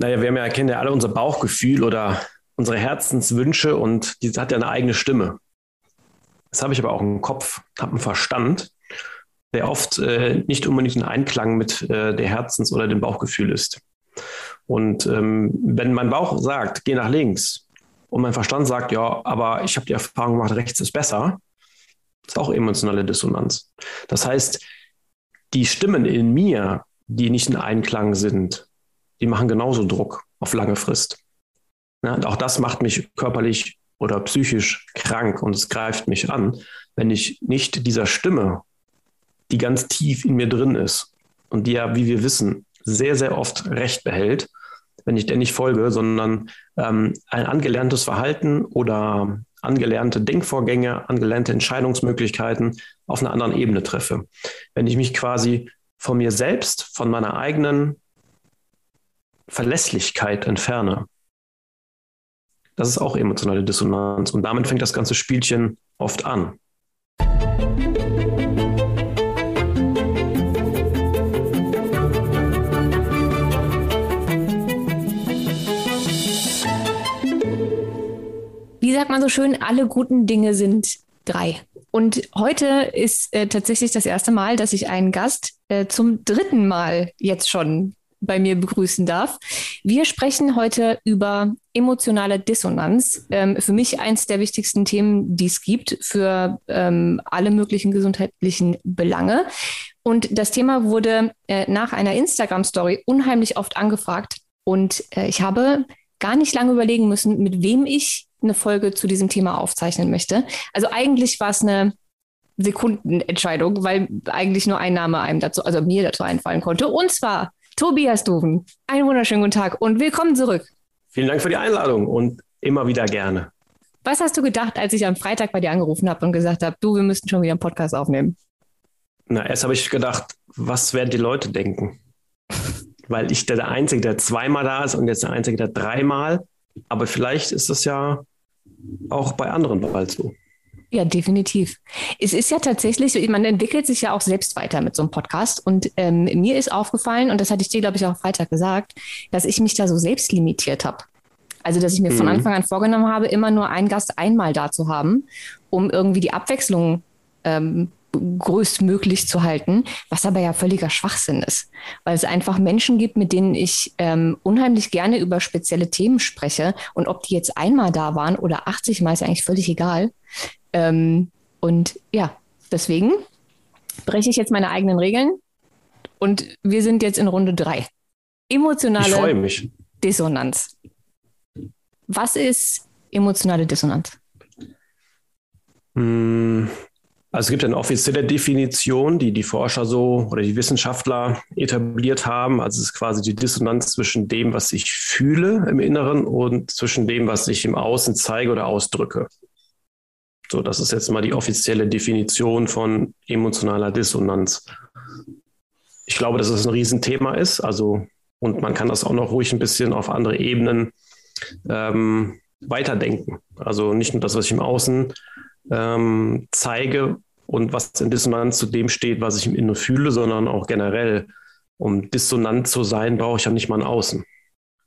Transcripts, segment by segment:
Naja, wir haben ja, kennen ja alle unser Bauchgefühl oder unsere Herzenswünsche und die hat ja eine eigene Stimme. Das habe ich aber auch im Kopf, habe einen Verstand, der oft äh, nicht unbedingt in Einklang mit äh, der Herzens- oder dem Bauchgefühl ist. Und ähm, wenn mein Bauch sagt, geh nach links, und mein Verstand sagt, ja, aber ich habe die Erfahrung gemacht, rechts ist besser, ist auch emotionale Dissonanz. Das heißt, die Stimmen in mir, die nicht in Einklang sind, die machen genauso Druck auf lange Frist. Ja, und auch das macht mich körperlich oder psychisch krank und es greift mich an, wenn ich nicht dieser Stimme, die ganz tief in mir drin ist und die ja, wie wir wissen, sehr, sehr oft Recht behält, wenn ich der nicht folge, sondern ähm, ein angelerntes Verhalten oder angelernte Denkvorgänge, angelernte Entscheidungsmöglichkeiten auf einer anderen Ebene treffe. Wenn ich mich quasi von mir selbst, von meiner eigenen Verlässlichkeit entferne, das ist auch emotionale Dissonanz. Und damit fängt das ganze Spielchen oft an. Wie sagt man so schön, alle guten Dinge sind drei. Und heute ist äh, tatsächlich das erste Mal, dass ich einen Gast äh, zum dritten Mal jetzt schon bei mir begrüßen darf. Wir sprechen heute über emotionale Dissonanz. Ähm, für mich eins der wichtigsten Themen, die es gibt für ähm, alle möglichen gesundheitlichen Belange. Und das Thema wurde äh, nach einer Instagram-Story unheimlich oft angefragt. Und äh, ich habe gar nicht lange überlegen müssen, mit wem ich eine Folge zu diesem Thema aufzeichnen möchte. Also eigentlich war es eine Sekundenentscheidung, weil eigentlich nur ein Name einem dazu, also mir dazu einfallen konnte. Und zwar Tobias Duven. Einen wunderschönen guten Tag und willkommen zurück. Vielen Dank für die Einladung und immer wieder gerne. Was hast du gedacht, als ich am Freitag bei dir angerufen habe und gesagt habe, du, wir müssten schon wieder einen Podcast aufnehmen? Na, erst habe ich gedacht, was werden die Leute denken? Weil ich der Einzige, der zweimal da ist und jetzt der Einzige, der dreimal. Aber vielleicht ist das ja auch bei anderen bald so. Ja, definitiv. Es ist ja tatsächlich, man entwickelt sich ja auch selbst weiter mit so einem Podcast. Und ähm, mir ist aufgefallen, und das hatte ich dir, glaube ich, auch Freitag gesagt, dass ich mich da so selbst limitiert habe. Also, dass ich mir mhm. von Anfang an vorgenommen habe, immer nur einen Gast einmal da zu haben, um irgendwie die Abwechslung ähm, größtmöglich zu halten, was aber ja völliger Schwachsinn ist, weil es einfach Menschen gibt, mit denen ich ähm, unheimlich gerne über spezielle Themen spreche und ob die jetzt einmal da waren oder 80 Mal ist eigentlich völlig egal. Ähm, und ja, deswegen breche ich jetzt meine eigenen Regeln und wir sind jetzt in Runde drei. Emotionale Dissonanz. Was ist emotionale Dissonanz? Hm, also es gibt eine offizielle Definition, die die Forscher so oder die Wissenschaftler etabliert haben. Also es ist quasi die Dissonanz zwischen dem, was ich fühle im Inneren und zwischen dem, was ich im Außen zeige oder ausdrücke. So, das ist jetzt mal die offizielle Definition von emotionaler Dissonanz. Ich glaube, dass es ein Riesenthema ist. Also, und man kann das auch noch ruhig ein bisschen auf andere Ebenen ähm, weiterdenken. Also nicht nur das, was ich im Außen ähm, zeige und was in Dissonanz zu dem steht, was ich im Inneren fühle, sondern auch generell. Um dissonant zu sein, brauche ich ja nicht mal ein Außen.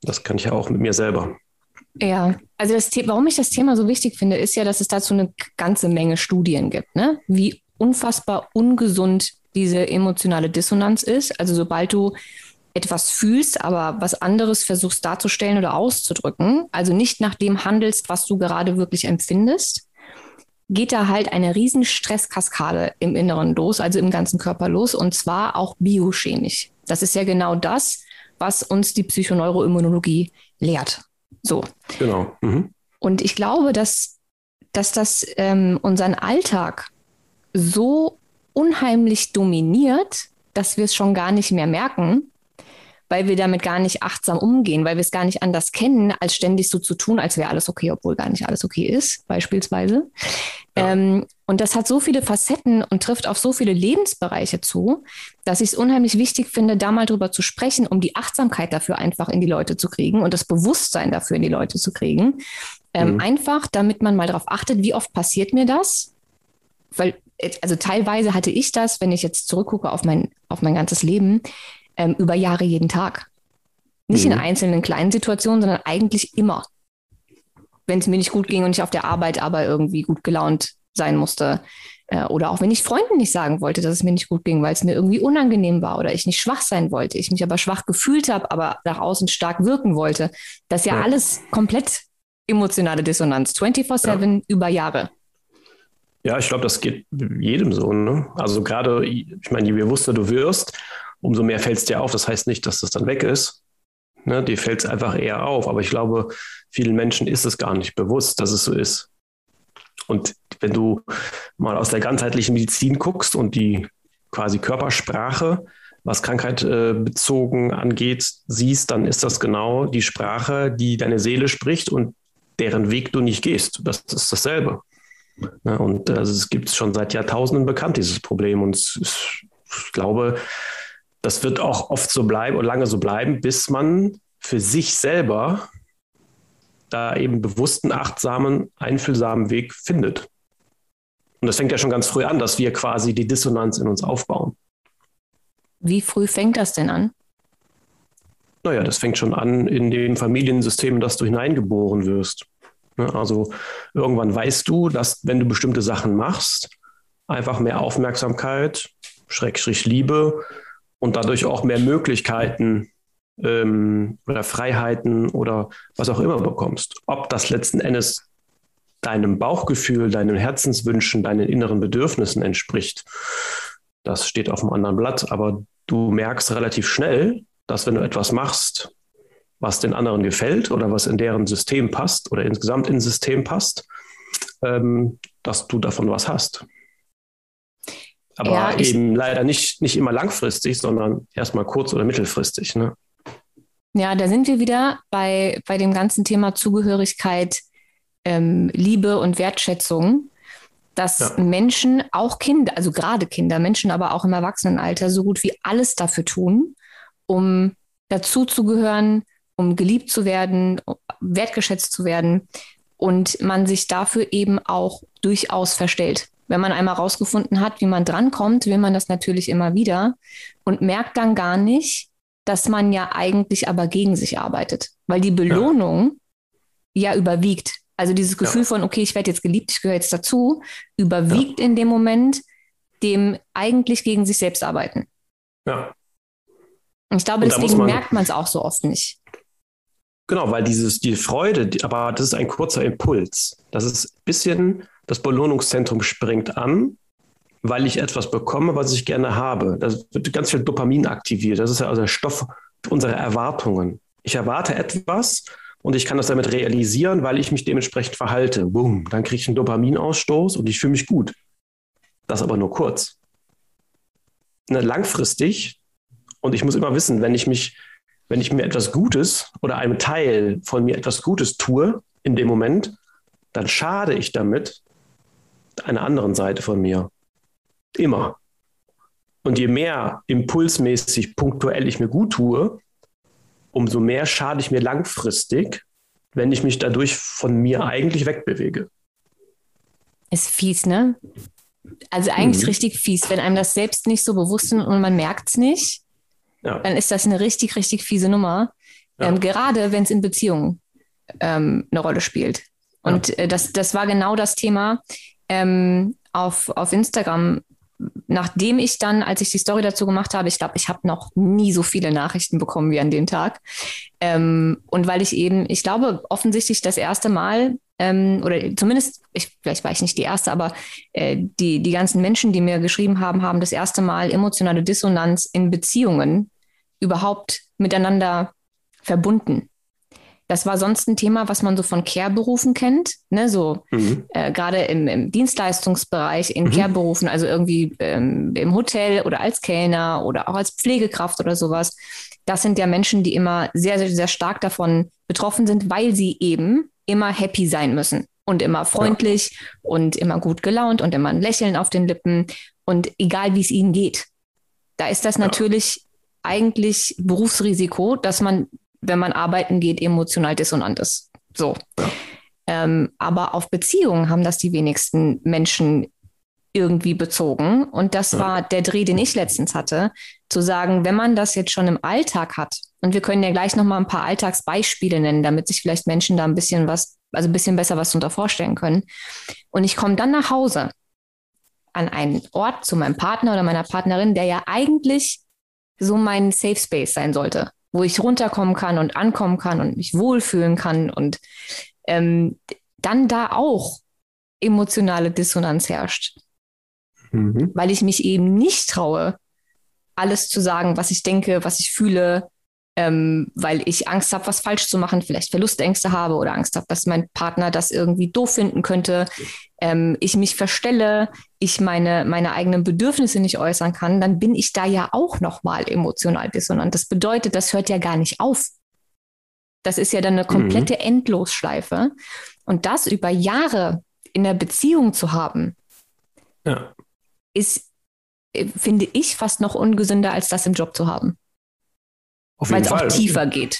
Das kann ich ja auch mit mir selber. Ja, also das warum ich das Thema so wichtig finde, ist ja, dass es dazu eine ganze Menge Studien gibt, ne? wie unfassbar ungesund diese emotionale Dissonanz ist. Also sobald du etwas fühlst, aber was anderes versuchst darzustellen oder auszudrücken, also nicht nach dem handelst, was du gerade wirklich empfindest, geht da halt eine riesen Stresskaskade im Inneren los, also im ganzen Körper los, und zwar auch biochemisch. Das ist ja genau das, was uns die Psychoneuroimmunologie lehrt. So. Genau. Mhm. Und ich glaube, dass, dass das ähm, unseren Alltag so unheimlich dominiert, dass wir es schon gar nicht mehr merken, weil wir damit gar nicht achtsam umgehen, weil wir es gar nicht anders kennen, als ständig so zu tun, als wäre alles okay, obwohl gar nicht alles okay ist, beispielsweise. Ja. Ähm, und das hat so viele Facetten und trifft auf so viele Lebensbereiche zu, dass ich es unheimlich wichtig finde, da mal drüber zu sprechen, um die Achtsamkeit dafür einfach in die Leute zu kriegen und das Bewusstsein dafür in die Leute zu kriegen. Ähm, mhm. Einfach, damit man mal darauf achtet, wie oft passiert mir das? Weil, also teilweise hatte ich das, wenn ich jetzt zurückgucke auf mein, auf mein ganzes Leben, ähm, über Jahre jeden Tag. Nicht mhm. in einzelnen kleinen Situationen, sondern eigentlich immer. Wenn es mir nicht gut ging und ich auf der Arbeit aber irgendwie gut gelaunt sein musste. Äh, oder auch wenn ich Freunden nicht sagen wollte, dass es mir nicht gut ging, weil es mir irgendwie unangenehm war oder ich nicht schwach sein wollte, ich mich aber schwach gefühlt habe, aber nach außen stark wirken wollte. Das ist ja, ja. alles komplett emotionale Dissonanz, 24-7 ja. über Jahre. Ja, ich glaube, das geht jedem so. Ne? Also gerade, ich meine, je bewusster du wirst, umso mehr fällt es dir auf. Das heißt nicht, dass das dann weg ist. Ne? Dir fällt es einfach eher auf. Aber ich glaube, vielen Menschen ist es gar nicht bewusst, dass es so ist. Und wenn du mal aus der ganzheitlichen Medizin guckst und die quasi Körpersprache, was Krankheit äh, bezogen angeht, siehst, dann ist das genau die Sprache, die deine Seele spricht und deren Weg du nicht gehst. Das ist dasselbe. Ja, und also es gibt es schon seit Jahrtausenden bekannt, dieses Problem. Und ich glaube, das wird auch oft so bleiben und lange so bleiben, bis man für sich selber da eben bewussten, achtsamen, einfühlsamen Weg findet. Und das fängt ja schon ganz früh an, dass wir quasi die Dissonanz in uns aufbauen. Wie früh fängt das denn an? Naja, das fängt schon an in dem Familiensystem, in das du hineingeboren wirst. Ne, also irgendwann weißt du, dass wenn du bestimmte Sachen machst, einfach mehr Aufmerksamkeit, Schrägstrich Liebe und dadurch auch mehr Möglichkeiten ähm, oder Freiheiten oder was auch immer bekommst. Ob das letzten Endes deinem Bauchgefühl, deinen Herzenswünschen, deinen inneren Bedürfnissen entspricht, das steht auf einem anderen Blatt. Aber du merkst relativ schnell, dass wenn du etwas machst, was den anderen gefällt oder was in deren System passt oder insgesamt ins System passt, ähm, dass du davon was hast. Aber ja, eben leider nicht, nicht immer langfristig, sondern erstmal kurz- oder mittelfristig. Ne? Ja, da sind wir wieder bei, bei dem ganzen Thema Zugehörigkeit, ähm, Liebe und Wertschätzung, dass ja. Menschen, auch Kinder, also gerade Kinder, Menschen aber auch im Erwachsenenalter, so gut wie alles dafür tun, um dazuzugehören, um geliebt zu werden, wertgeschätzt zu werden und man sich dafür eben auch durchaus verstellt. Wenn man einmal rausgefunden hat, wie man drankommt, will man das natürlich immer wieder und merkt dann gar nicht, dass man ja eigentlich aber gegen sich arbeitet, weil die Belohnung ja, ja überwiegt. Also dieses Gefühl ja. von, okay, ich werde jetzt geliebt, ich gehöre jetzt dazu, überwiegt ja. in dem Moment dem eigentlich gegen sich selbst arbeiten. Ja. Und ich glaube, und deswegen man, merkt man es auch so oft nicht. Genau, weil dieses, die Freude, die, aber das ist ein kurzer Impuls. Das ist ein bisschen, das Belohnungszentrum springt an, weil ich etwas bekomme, was ich gerne habe. Da wird ganz viel Dopamin aktiviert. Das ist ja also der Stoff unserer Erwartungen. Ich erwarte etwas und ich kann das damit realisieren, weil ich mich dementsprechend verhalte. Boom, dann kriege ich einen Dopaminausstoß und ich fühle mich gut. Das aber nur kurz. Ne, langfristig, und ich muss immer wissen, wenn ich mich wenn ich mir etwas Gutes oder einem Teil von mir etwas Gutes tue in dem Moment, dann schade ich damit einer anderen Seite von mir. Immer. Und je mehr impulsmäßig, punktuell ich mir gut tue, umso mehr schade ich mir langfristig, wenn ich mich dadurch von mir eigentlich wegbewege. Ist fies, ne? Also eigentlich mhm. richtig fies, wenn einem das selbst nicht so bewusst ist und man merkt es nicht ja. dann ist das eine richtig, richtig fiese Nummer. Ja. Ähm, gerade wenn es in Beziehungen ähm, eine Rolle spielt. Und ja. äh, das, das war genau das Thema ähm, auf, auf Instagram. Nachdem ich dann, als ich die Story dazu gemacht habe, ich glaube, ich habe noch nie so viele Nachrichten bekommen wie an dem Tag. Ähm, und weil ich eben, ich glaube, offensichtlich das erste Mal ähm, oder zumindest, ich, vielleicht war ich nicht die erste, aber äh, die, die ganzen Menschen, die mir geschrieben haben, haben das erste Mal emotionale Dissonanz in Beziehungen überhaupt miteinander verbunden. Das war sonst ein Thema, was man so von Care-Berufen kennt, ne? so mhm. äh, gerade im, im, Dienstleistungsbereich in mhm. Care-Berufen, also irgendwie ähm, im Hotel oder als Kellner oder auch als Pflegekraft oder sowas. Das sind ja Menschen, die immer sehr, sehr, sehr stark davon betroffen sind, weil sie eben immer happy sein müssen und immer freundlich ja. und immer gut gelaunt und immer ein Lächeln auf den Lippen und egal wie es ihnen geht. Da ist das ja. natürlich eigentlich Berufsrisiko, dass man, wenn man arbeiten geht, emotional dissonant ist. So. Ähm, aber auf Beziehungen haben das die wenigsten Menschen irgendwie bezogen. Und das war der Dreh, den ich letztens hatte, zu sagen, wenn man das jetzt schon im Alltag hat Und wir können ja gleich noch mal ein paar Alltagsbeispiele nennen, damit sich vielleicht Menschen da ein bisschen was, also ein bisschen besser was darunter vorstellen können. Und ich komme dann nach Hause an einen Ort zu meinem Partner oder meiner Partnerin, der ja eigentlich so mein Safe Space sein sollte, wo ich runterkommen kann und ankommen kann und mich wohlfühlen kann und ähm, dann da auch emotionale Dissonanz herrscht, mhm. weil ich mich eben nicht traue, alles zu sagen, was ich denke, was ich fühle, ähm, weil ich Angst habe, was falsch zu machen, vielleicht Verlustängste habe oder Angst habe, dass mein Partner das irgendwie doof finden könnte, ähm, ich mich verstelle, ich meine, meine eigenen Bedürfnisse nicht äußern kann, dann bin ich da ja auch nochmal emotional dissonant. Das bedeutet, das hört ja gar nicht auf. Das ist ja dann eine komplette mhm. Endlosschleife. Und das über Jahre in der Beziehung zu haben, ja. ist, äh, finde ich, fast noch ungesünder, als das im Job zu haben. Weil es auch tiefer geht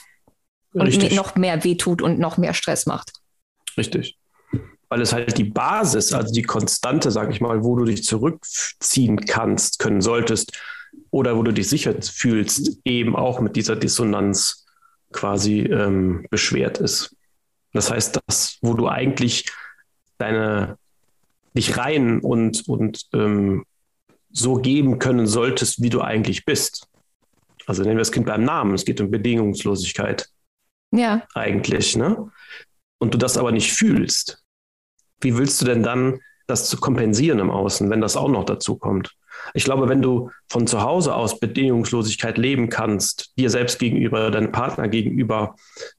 Richtig. und noch mehr wehtut und noch mehr Stress macht. Richtig. Weil es halt die Basis, also die Konstante, sag ich mal, wo du dich zurückziehen kannst, können solltest oder wo du dich sicher fühlst, eben auch mit dieser Dissonanz quasi ähm, beschwert ist. Das heißt, das, wo du eigentlich deine dich rein und, und ähm, so geben können solltest, wie du eigentlich bist. Also nennen wir das Kind beim Namen. Es geht um Bedingungslosigkeit. Ja. Eigentlich, ne? Und du das aber nicht fühlst. Wie willst du denn dann das zu kompensieren im Außen, wenn das auch noch dazu kommt? Ich glaube, wenn du von zu Hause aus Bedingungslosigkeit leben kannst, dir selbst gegenüber, deinem Partner gegenüber,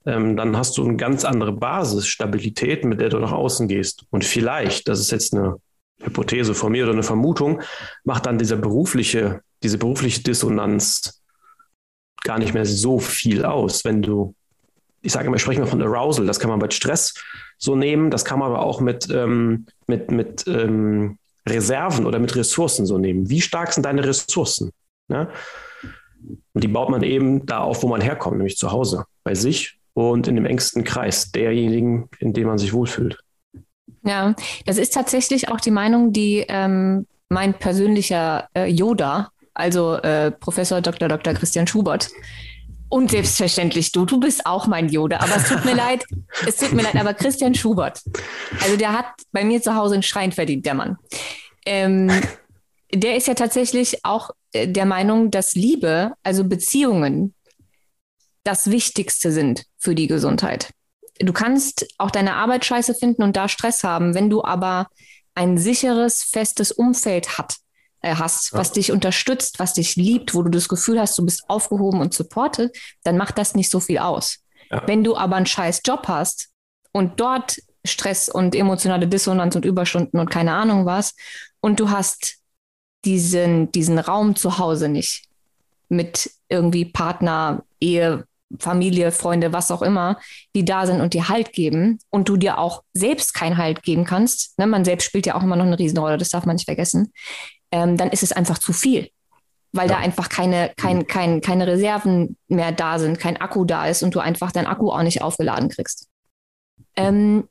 ähm, dann hast du eine ganz andere Basisstabilität, mit der du nach außen gehst. Und vielleicht, das ist jetzt eine Hypothese von mir oder eine Vermutung, macht dann diese berufliche, diese berufliche Dissonanz gar nicht mehr so viel aus, wenn du, ich sage immer, sprechen wir von Arousal, das kann man bei Stress so nehmen, das kann man aber auch mit, ähm, mit, mit ähm, Reserven oder mit Ressourcen so nehmen. Wie stark sind deine Ressourcen? Ne? Und die baut man eben da auf, wo man herkommt, nämlich zu Hause, bei sich und in dem engsten Kreis derjenigen, in dem man sich wohlfühlt. Ja, das ist tatsächlich auch die Meinung, die ähm, mein persönlicher äh, Yoda also äh, Professor Dr. Dr. Christian Schubert. Und selbstverständlich du, du bist auch mein Yoda. Aber es tut mir leid, es tut mir leid, aber Christian Schubert, also der hat bei mir zu Hause einen Schrein verdient, der Mann. Ähm, der ist ja tatsächlich auch äh, der Meinung, dass Liebe, also Beziehungen, das Wichtigste sind für die Gesundheit. Du kannst auch deine Arbeit scheiße finden und da Stress haben, wenn du aber ein sicheres, festes Umfeld hat, hast, ja. was dich unterstützt, was dich liebt, wo du das Gefühl hast, du bist aufgehoben und supported, dann macht das nicht so viel aus. Ja. Wenn du aber einen scheiß Job hast und dort Stress und emotionale Dissonanz und Überstunden und keine Ahnung was und du hast diesen, diesen Raum zu Hause nicht mit irgendwie Partner, Ehe, Familie, Freunde, was auch immer, die da sind und dir Halt geben und du dir auch selbst keinen Halt geben kannst. Ne, man selbst spielt ja auch immer noch eine Riesenrolle, das darf man nicht vergessen ähm, dann ist es einfach zu viel, weil ja. da einfach keine, kein, kein, keine Reserven mehr da sind, kein Akku da ist und du einfach dein Akku auch nicht aufgeladen kriegst. Ähm,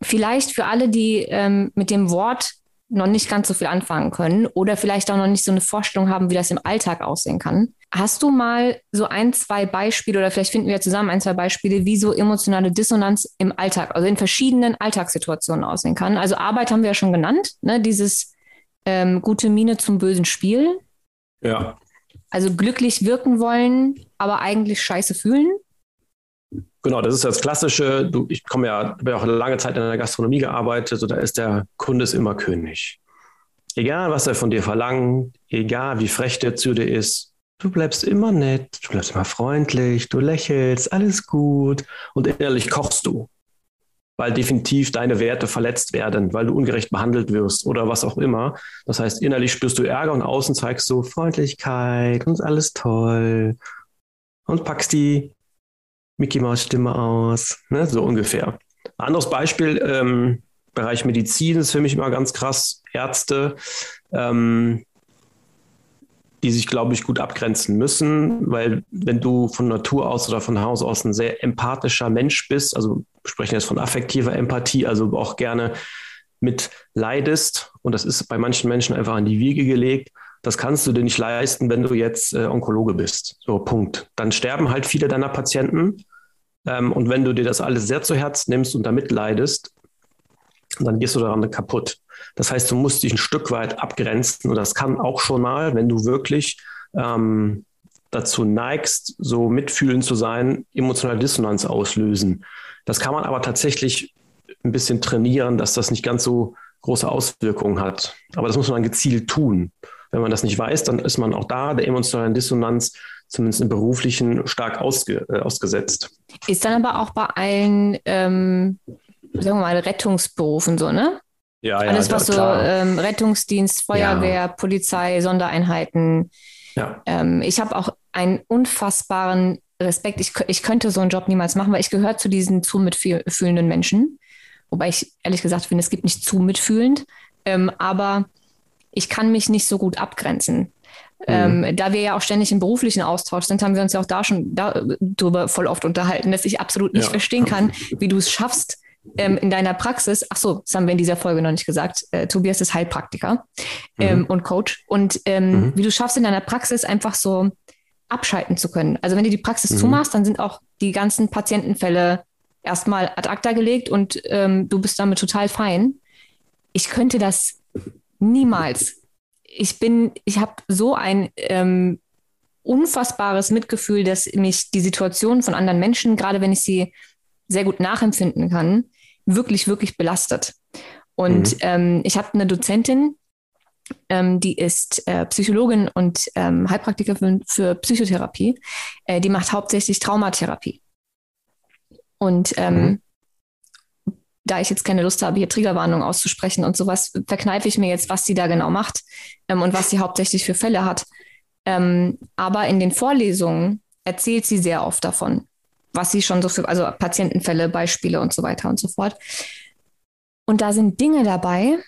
vielleicht für alle, die ähm, mit dem Wort noch nicht ganz so viel anfangen können oder vielleicht auch noch nicht so eine Vorstellung haben, wie das im Alltag aussehen kann. Hast du mal so ein, zwei Beispiele oder vielleicht finden wir zusammen ein, zwei Beispiele, wie so emotionale Dissonanz im Alltag, also in verschiedenen Alltagssituationen aussehen kann? Also Arbeit haben wir ja schon genannt, ne? dieses ähm, gute Miene zum bösen Spiel. Ja. Also glücklich wirken wollen, aber eigentlich scheiße fühlen. Genau, das ist das Klassische. Du, ich komme ja, habe ja auch lange Zeit in der Gastronomie gearbeitet, so da ist der Kunde ist immer König. Egal, was er von dir verlangt, egal wie frech der zu dir ist, du bleibst immer nett, du bleibst immer freundlich, du lächelst, alles gut und innerlich kochst du weil definitiv deine Werte verletzt werden, weil du ungerecht behandelt wirst oder was auch immer. Das heißt, innerlich spürst du Ärger und außen zeigst du Freundlichkeit und alles toll und packst die Mickey Maus Stimme aus, ne? so ungefähr. Anderes Beispiel, ähm, Bereich Medizin ist für mich immer ganz krass. Ärzte, ähm, die sich, glaube ich, gut abgrenzen müssen, weil wenn du von Natur aus oder von Haus aus ein sehr empathischer Mensch bist, also wir sprechen jetzt von affektiver Empathie, also auch gerne mit leidest, und das ist bei manchen Menschen einfach an die Wiege gelegt, das kannst du dir nicht leisten, wenn du jetzt äh, Onkologe bist. So, Punkt. Dann sterben halt viele deiner Patienten. Ähm, und wenn du dir das alles sehr zu Herzen nimmst und damit leidest, dann gehst du daran kaputt. Das heißt, du musst dich ein Stück weit abgrenzen. Und das kann auch schon mal, wenn du wirklich ähm, dazu neigst, so mitfühlend zu sein, emotionale Dissonanz auslösen. Das kann man aber tatsächlich ein bisschen trainieren, dass das nicht ganz so große Auswirkungen hat. Aber das muss man gezielt tun. Wenn man das nicht weiß, dann ist man auch da der emotionalen Dissonanz, zumindest im beruflichen, stark ausge, äh, ausgesetzt. Ist dann aber auch bei allen, ähm, sagen wir mal, Rettungsberufen so, ne? Ja, ja, Alles, was so ähm, Rettungsdienst, Feuerwehr, ja. Polizei, Sondereinheiten. Ja. Ähm, ich habe auch einen unfassbaren Respekt. Ich, ich könnte so einen Job niemals machen, weil ich gehöre zu diesen zu mitfühlenden Menschen. Wobei ich ehrlich gesagt finde, es gibt nicht zu mitfühlend. Ähm, aber ich kann mich nicht so gut abgrenzen. Mhm. Ähm, da wir ja auch ständig im beruflichen Austausch sind, haben wir uns ja auch da schon darüber voll oft unterhalten, dass ich absolut nicht ja. verstehen kann, wie du es schaffst, ähm, in deiner Praxis, ach so, das haben wir in dieser Folge noch nicht gesagt, äh, Tobias ist Heilpraktiker ähm, mhm. und Coach und ähm, mhm. wie du schaffst in deiner Praxis einfach so abschalten zu können. Also wenn du die Praxis mhm. zumachst, dann sind auch die ganzen Patientenfälle erstmal ad acta gelegt und ähm, du bist damit total fein. Ich könnte das niemals. Ich bin, ich habe so ein ähm, unfassbares Mitgefühl, dass mich die Situation von anderen Menschen, gerade wenn ich sie sehr gut nachempfinden kann, wirklich, wirklich belastet. Und mhm. ähm, ich habe eine Dozentin, ähm, die ist äh, Psychologin und ähm, Heilpraktikerin für Psychotherapie. Äh, die macht hauptsächlich Traumatherapie. Und ähm, mhm. da ich jetzt keine Lust habe, hier Triggerwarnung auszusprechen und sowas, verkneife ich mir jetzt, was sie da genau macht ähm, und was sie hauptsächlich für Fälle hat. Ähm, aber in den Vorlesungen erzählt sie sehr oft davon, was sie schon so für, also Patientenfälle, Beispiele und so weiter und so fort. Und da sind Dinge dabei.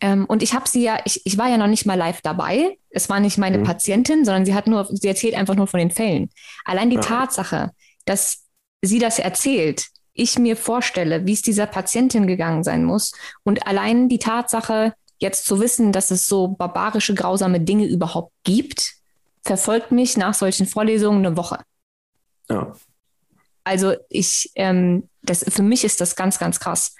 Ähm, und ich habe sie ja, ich, ich war ja noch nicht mal live dabei. Es war nicht meine mhm. Patientin, sondern sie hat nur, sie erzählt einfach nur von den Fällen. Allein die ja. Tatsache, dass sie das erzählt, ich mir vorstelle, wie es dieser Patientin gegangen sein muss. Und allein die Tatsache, jetzt zu wissen, dass es so barbarische, grausame Dinge überhaupt gibt, verfolgt mich nach solchen Vorlesungen eine Woche. Ja. Also ich, ähm, das, für mich ist das ganz, ganz krass.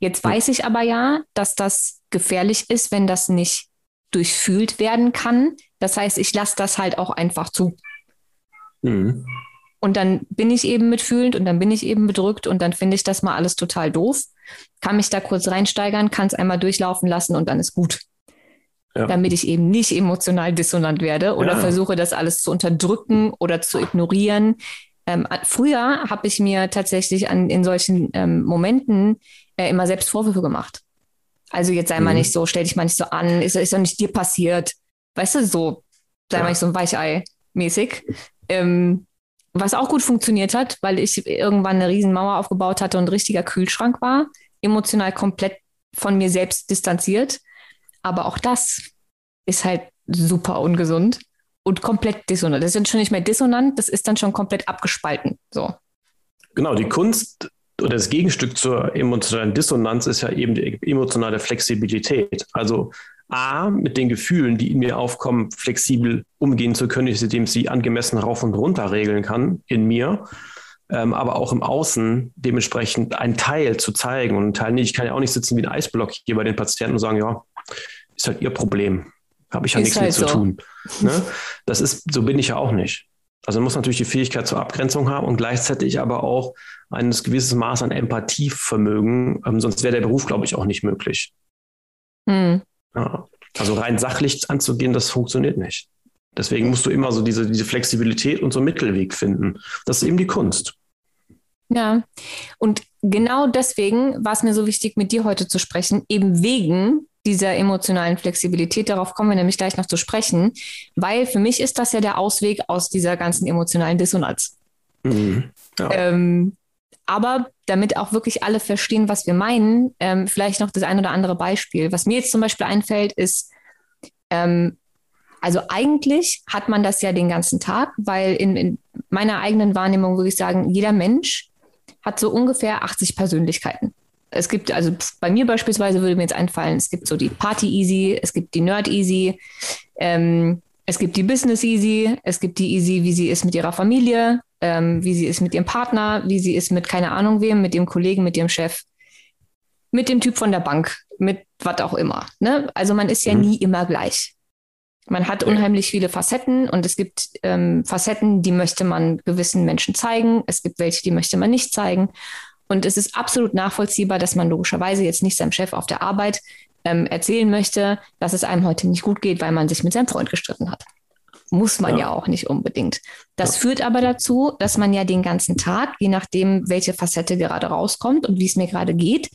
Jetzt weiß ich aber ja, dass das gefährlich ist, wenn das nicht durchfühlt werden kann. Das heißt, ich lasse das halt auch einfach zu. Mhm. Und dann bin ich eben mitfühlend und dann bin ich eben bedrückt und dann finde ich das mal alles total doof. Kann mich da kurz reinsteigern, kann es einmal durchlaufen lassen und dann ist gut. Ja. Damit ich eben nicht emotional dissonant werde oder ja. versuche, das alles zu unterdrücken oder zu ignorieren. Ähm, früher habe ich mir tatsächlich an, in solchen ähm, Momenten äh, immer selbst Vorwürfe gemacht. Also jetzt sei mhm. mal nicht so, stell dich mal nicht so an, ist, ist doch nicht dir passiert. Weißt du, so, sei ja. mal nicht so ein Weichei mäßig. Ähm, was auch gut funktioniert hat, weil ich irgendwann eine Riesenmauer aufgebaut hatte und ein richtiger Kühlschrank war, emotional komplett von mir selbst distanziert. Aber auch das ist halt super ungesund und komplett dissonant. Das ist schon nicht mehr dissonant, das ist dann schon komplett abgespalten. So. Genau, die Kunst oder das Gegenstück zur emotionalen Dissonanz ist ja eben die emotionale Flexibilität. Also A, mit den Gefühlen, die in mir aufkommen, flexibel umgehen zu können, indem ich sie angemessen rauf und runter regeln kann in mir, ähm, aber auch im Außen dementsprechend einen Teil zu zeigen und einen Teil nicht. Ich kann ja auch nicht sitzen wie ein Eisblock hier bei den Patienten und sagen, ja, ist halt ihr Problem. Habe ich ja ist nichts halt mit so. zu tun. Ne? Das ist, so bin ich ja auch nicht. Also man muss natürlich die Fähigkeit zur Abgrenzung haben und gleichzeitig aber auch ein gewisses Maß an Empathievermögen, ähm, sonst wäre der Beruf, glaube ich, auch nicht möglich. Hm. Ja. Also rein sachlich anzugehen, das funktioniert nicht. Deswegen musst du immer so diese, diese Flexibilität und so einen Mittelweg finden. Das ist eben die Kunst. Ja, und genau deswegen war es mir so wichtig, mit dir heute zu sprechen, eben wegen dieser emotionalen Flexibilität. Darauf kommen wir nämlich gleich noch zu sprechen, weil für mich ist das ja der Ausweg aus dieser ganzen emotionalen Dissonanz. Mhm. Ja. Ähm, aber damit auch wirklich alle verstehen, was wir meinen, ähm, vielleicht noch das ein oder andere Beispiel. Was mir jetzt zum Beispiel einfällt, ist, ähm, also eigentlich hat man das ja den ganzen Tag, weil in, in meiner eigenen Wahrnehmung würde ich sagen, jeder Mensch hat so ungefähr 80 Persönlichkeiten. Es gibt, also bei mir beispielsweise würde mir jetzt einfallen, es gibt so die Party Easy, es gibt die Nerd Easy, ähm, es gibt die Business Easy, es gibt die Easy, wie sie ist mit ihrer Familie, ähm, wie sie ist mit ihrem Partner, wie sie ist mit keine Ahnung wem, mit dem Kollegen, mit dem Chef, mit dem Typ von der Bank, mit was auch immer. Ne? Also man ist ja mhm. nie immer gleich. Man hat unheimlich viele Facetten und es gibt ähm, Facetten, die möchte man gewissen Menschen zeigen. Es gibt welche, die möchte man nicht zeigen. Und es ist absolut nachvollziehbar, dass man logischerweise jetzt nicht seinem Chef auf der Arbeit ähm, erzählen möchte, dass es einem heute nicht gut geht, weil man sich mit seinem Freund gestritten hat. Muss man ja, ja auch nicht unbedingt. Das ja. führt aber dazu, dass man ja den ganzen Tag, je nachdem, welche Facette gerade rauskommt und wie es mir gerade geht,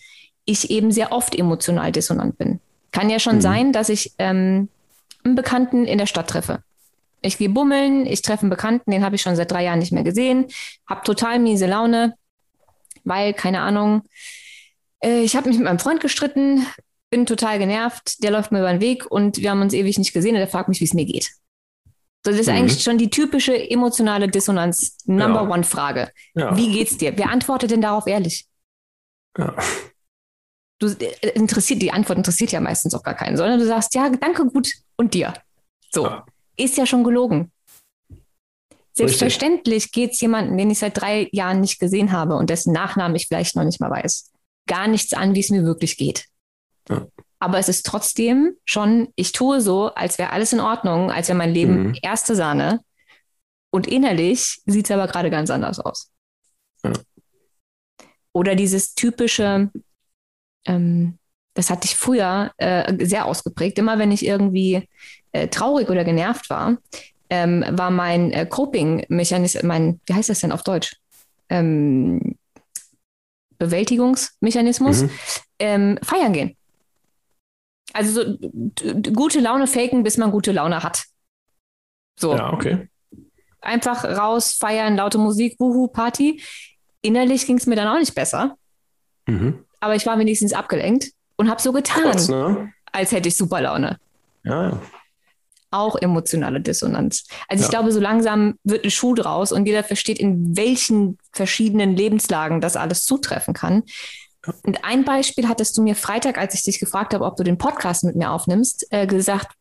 ich eben sehr oft emotional dissonant bin. Kann ja schon mhm. sein, dass ich ähm, einen Bekannten in der Stadt treffe. Ich gehe bummeln, ich treffe einen Bekannten, den habe ich schon seit drei Jahren nicht mehr gesehen, habe total miese Laune, weil, keine Ahnung, äh, ich habe mich mit meinem Freund gestritten, bin total genervt, der läuft mir über den Weg und wir haben uns ewig nicht gesehen und er fragt mich, wie es mir geht. So, das ist mhm. eigentlich schon die typische emotionale Dissonanz, Number ja. One Frage. Ja. Wie geht's dir? Wer antwortet denn darauf ehrlich? Ja. Du äh, interessiert, die Antwort interessiert ja meistens auch gar keinen, sondern du sagst, ja, danke, gut und dir. So. Ja. Ist ja schon gelogen. Selbstverständlich geht es jemanden, den ich seit drei Jahren nicht gesehen habe und dessen Nachnamen ich vielleicht noch nicht mal weiß, gar nichts an, wie es mir wirklich geht. Ja. Aber es ist trotzdem schon, ich tue so, als wäre alles in Ordnung, als wäre mein Leben mhm. erste Sahne. Und innerlich sieht es aber gerade ganz anders aus. Ja. Oder dieses typische, ähm, das hatte ich früher äh, sehr ausgeprägt. Immer wenn ich irgendwie äh, traurig oder genervt war, ähm, war mein äh, Coping-Mechanismus, mein, wie heißt das denn auf Deutsch? Ähm, Bewältigungsmechanismus, mhm. ähm, feiern gehen. Also so gute Laune faken, bis man gute Laune hat. So. Ja, okay. Einfach raus, feiern, laute Musik, wuhu, Party. Innerlich ging es mir dann auch nicht besser. Mhm. Aber ich war wenigstens abgelenkt und habe so getan, Kurz, ne? als hätte ich super Laune. Ja, ja. Auch emotionale Dissonanz. Also ja. ich glaube, so langsam wird ein Schuh draus und jeder versteht, in welchen verschiedenen Lebenslagen das alles zutreffen kann. Und ein Beispiel hattest du mir Freitag, als ich dich gefragt habe, ob du den Podcast mit mir aufnimmst, äh, gesagt,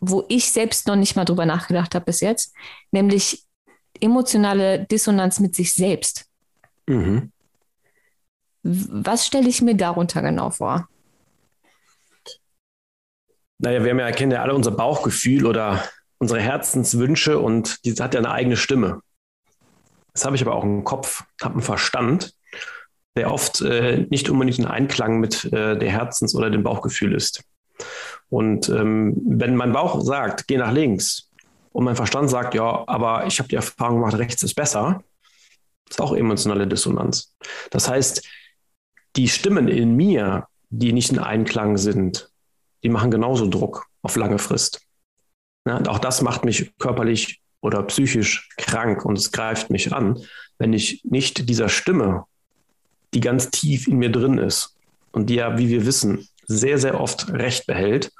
wo ich selbst noch nicht mal drüber nachgedacht habe bis jetzt, nämlich emotionale Dissonanz mit sich selbst. Mhm. Was stelle ich mir darunter genau vor? Naja, wir haben ja, erkennen ja alle unser Bauchgefühl oder unsere Herzenswünsche und die hat ja eine eigene Stimme. Das habe ich aber auch im Kopf, habe einen Verstand, der oft äh, nicht unbedingt in Einklang mit äh, der Herzens- oder dem Bauchgefühl ist. Und ähm, wenn mein Bauch sagt, geh nach links und mein Verstand sagt, ja, aber ich habe die Erfahrung gemacht, rechts ist besser, ist auch emotionale Dissonanz. Das heißt, die Stimmen in mir, die nicht in Einklang sind, die machen genauso Druck auf lange Frist. Ja, und auch das macht mich körperlich oder psychisch krank und es greift mich an, wenn ich nicht dieser Stimme, die ganz tief in mir drin ist und die ja, wie wir wissen, sehr, sehr oft Recht behält,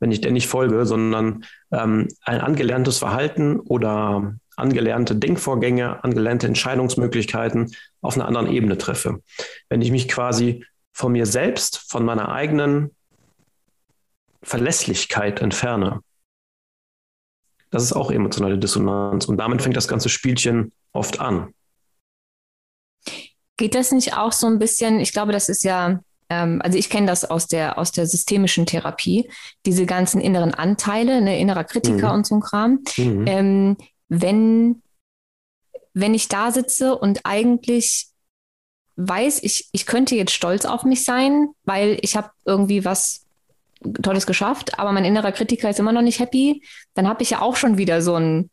wenn ich der nicht folge, sondern ähm, ein angelerntes Verhalten oder angelernte Denkvorgänge, angelernte Entscheidungsmöglichkeiten auf einer anderen Ebene treffe. Wenn ich mich quasi von mir selbst, von meiner eigenen Verlässlichkeit entferne, das ist auch emotionale Dissonanz. Und damit fängt das ganze Spielchen oft an. Geht das nicht auch so ein bisschen, ich glaube, das ist ja, ähm, also ich kenne das aus der, aus der systemischen Therapie, diese ganzen inneren Anteile, ne, innerer Kritiker mhm. und so ein Kram. Mhm. Ähm, wenn, wenn ich da sitze und eigentlich weiß, ich, ich könnte jetzt stolz auf mich sein, weil ich habe irgendwie was Tolles geschafft, aber mein innerer Kritiker ist immer noch nicht happy, dann habe ich ja auch schon wieder so ein,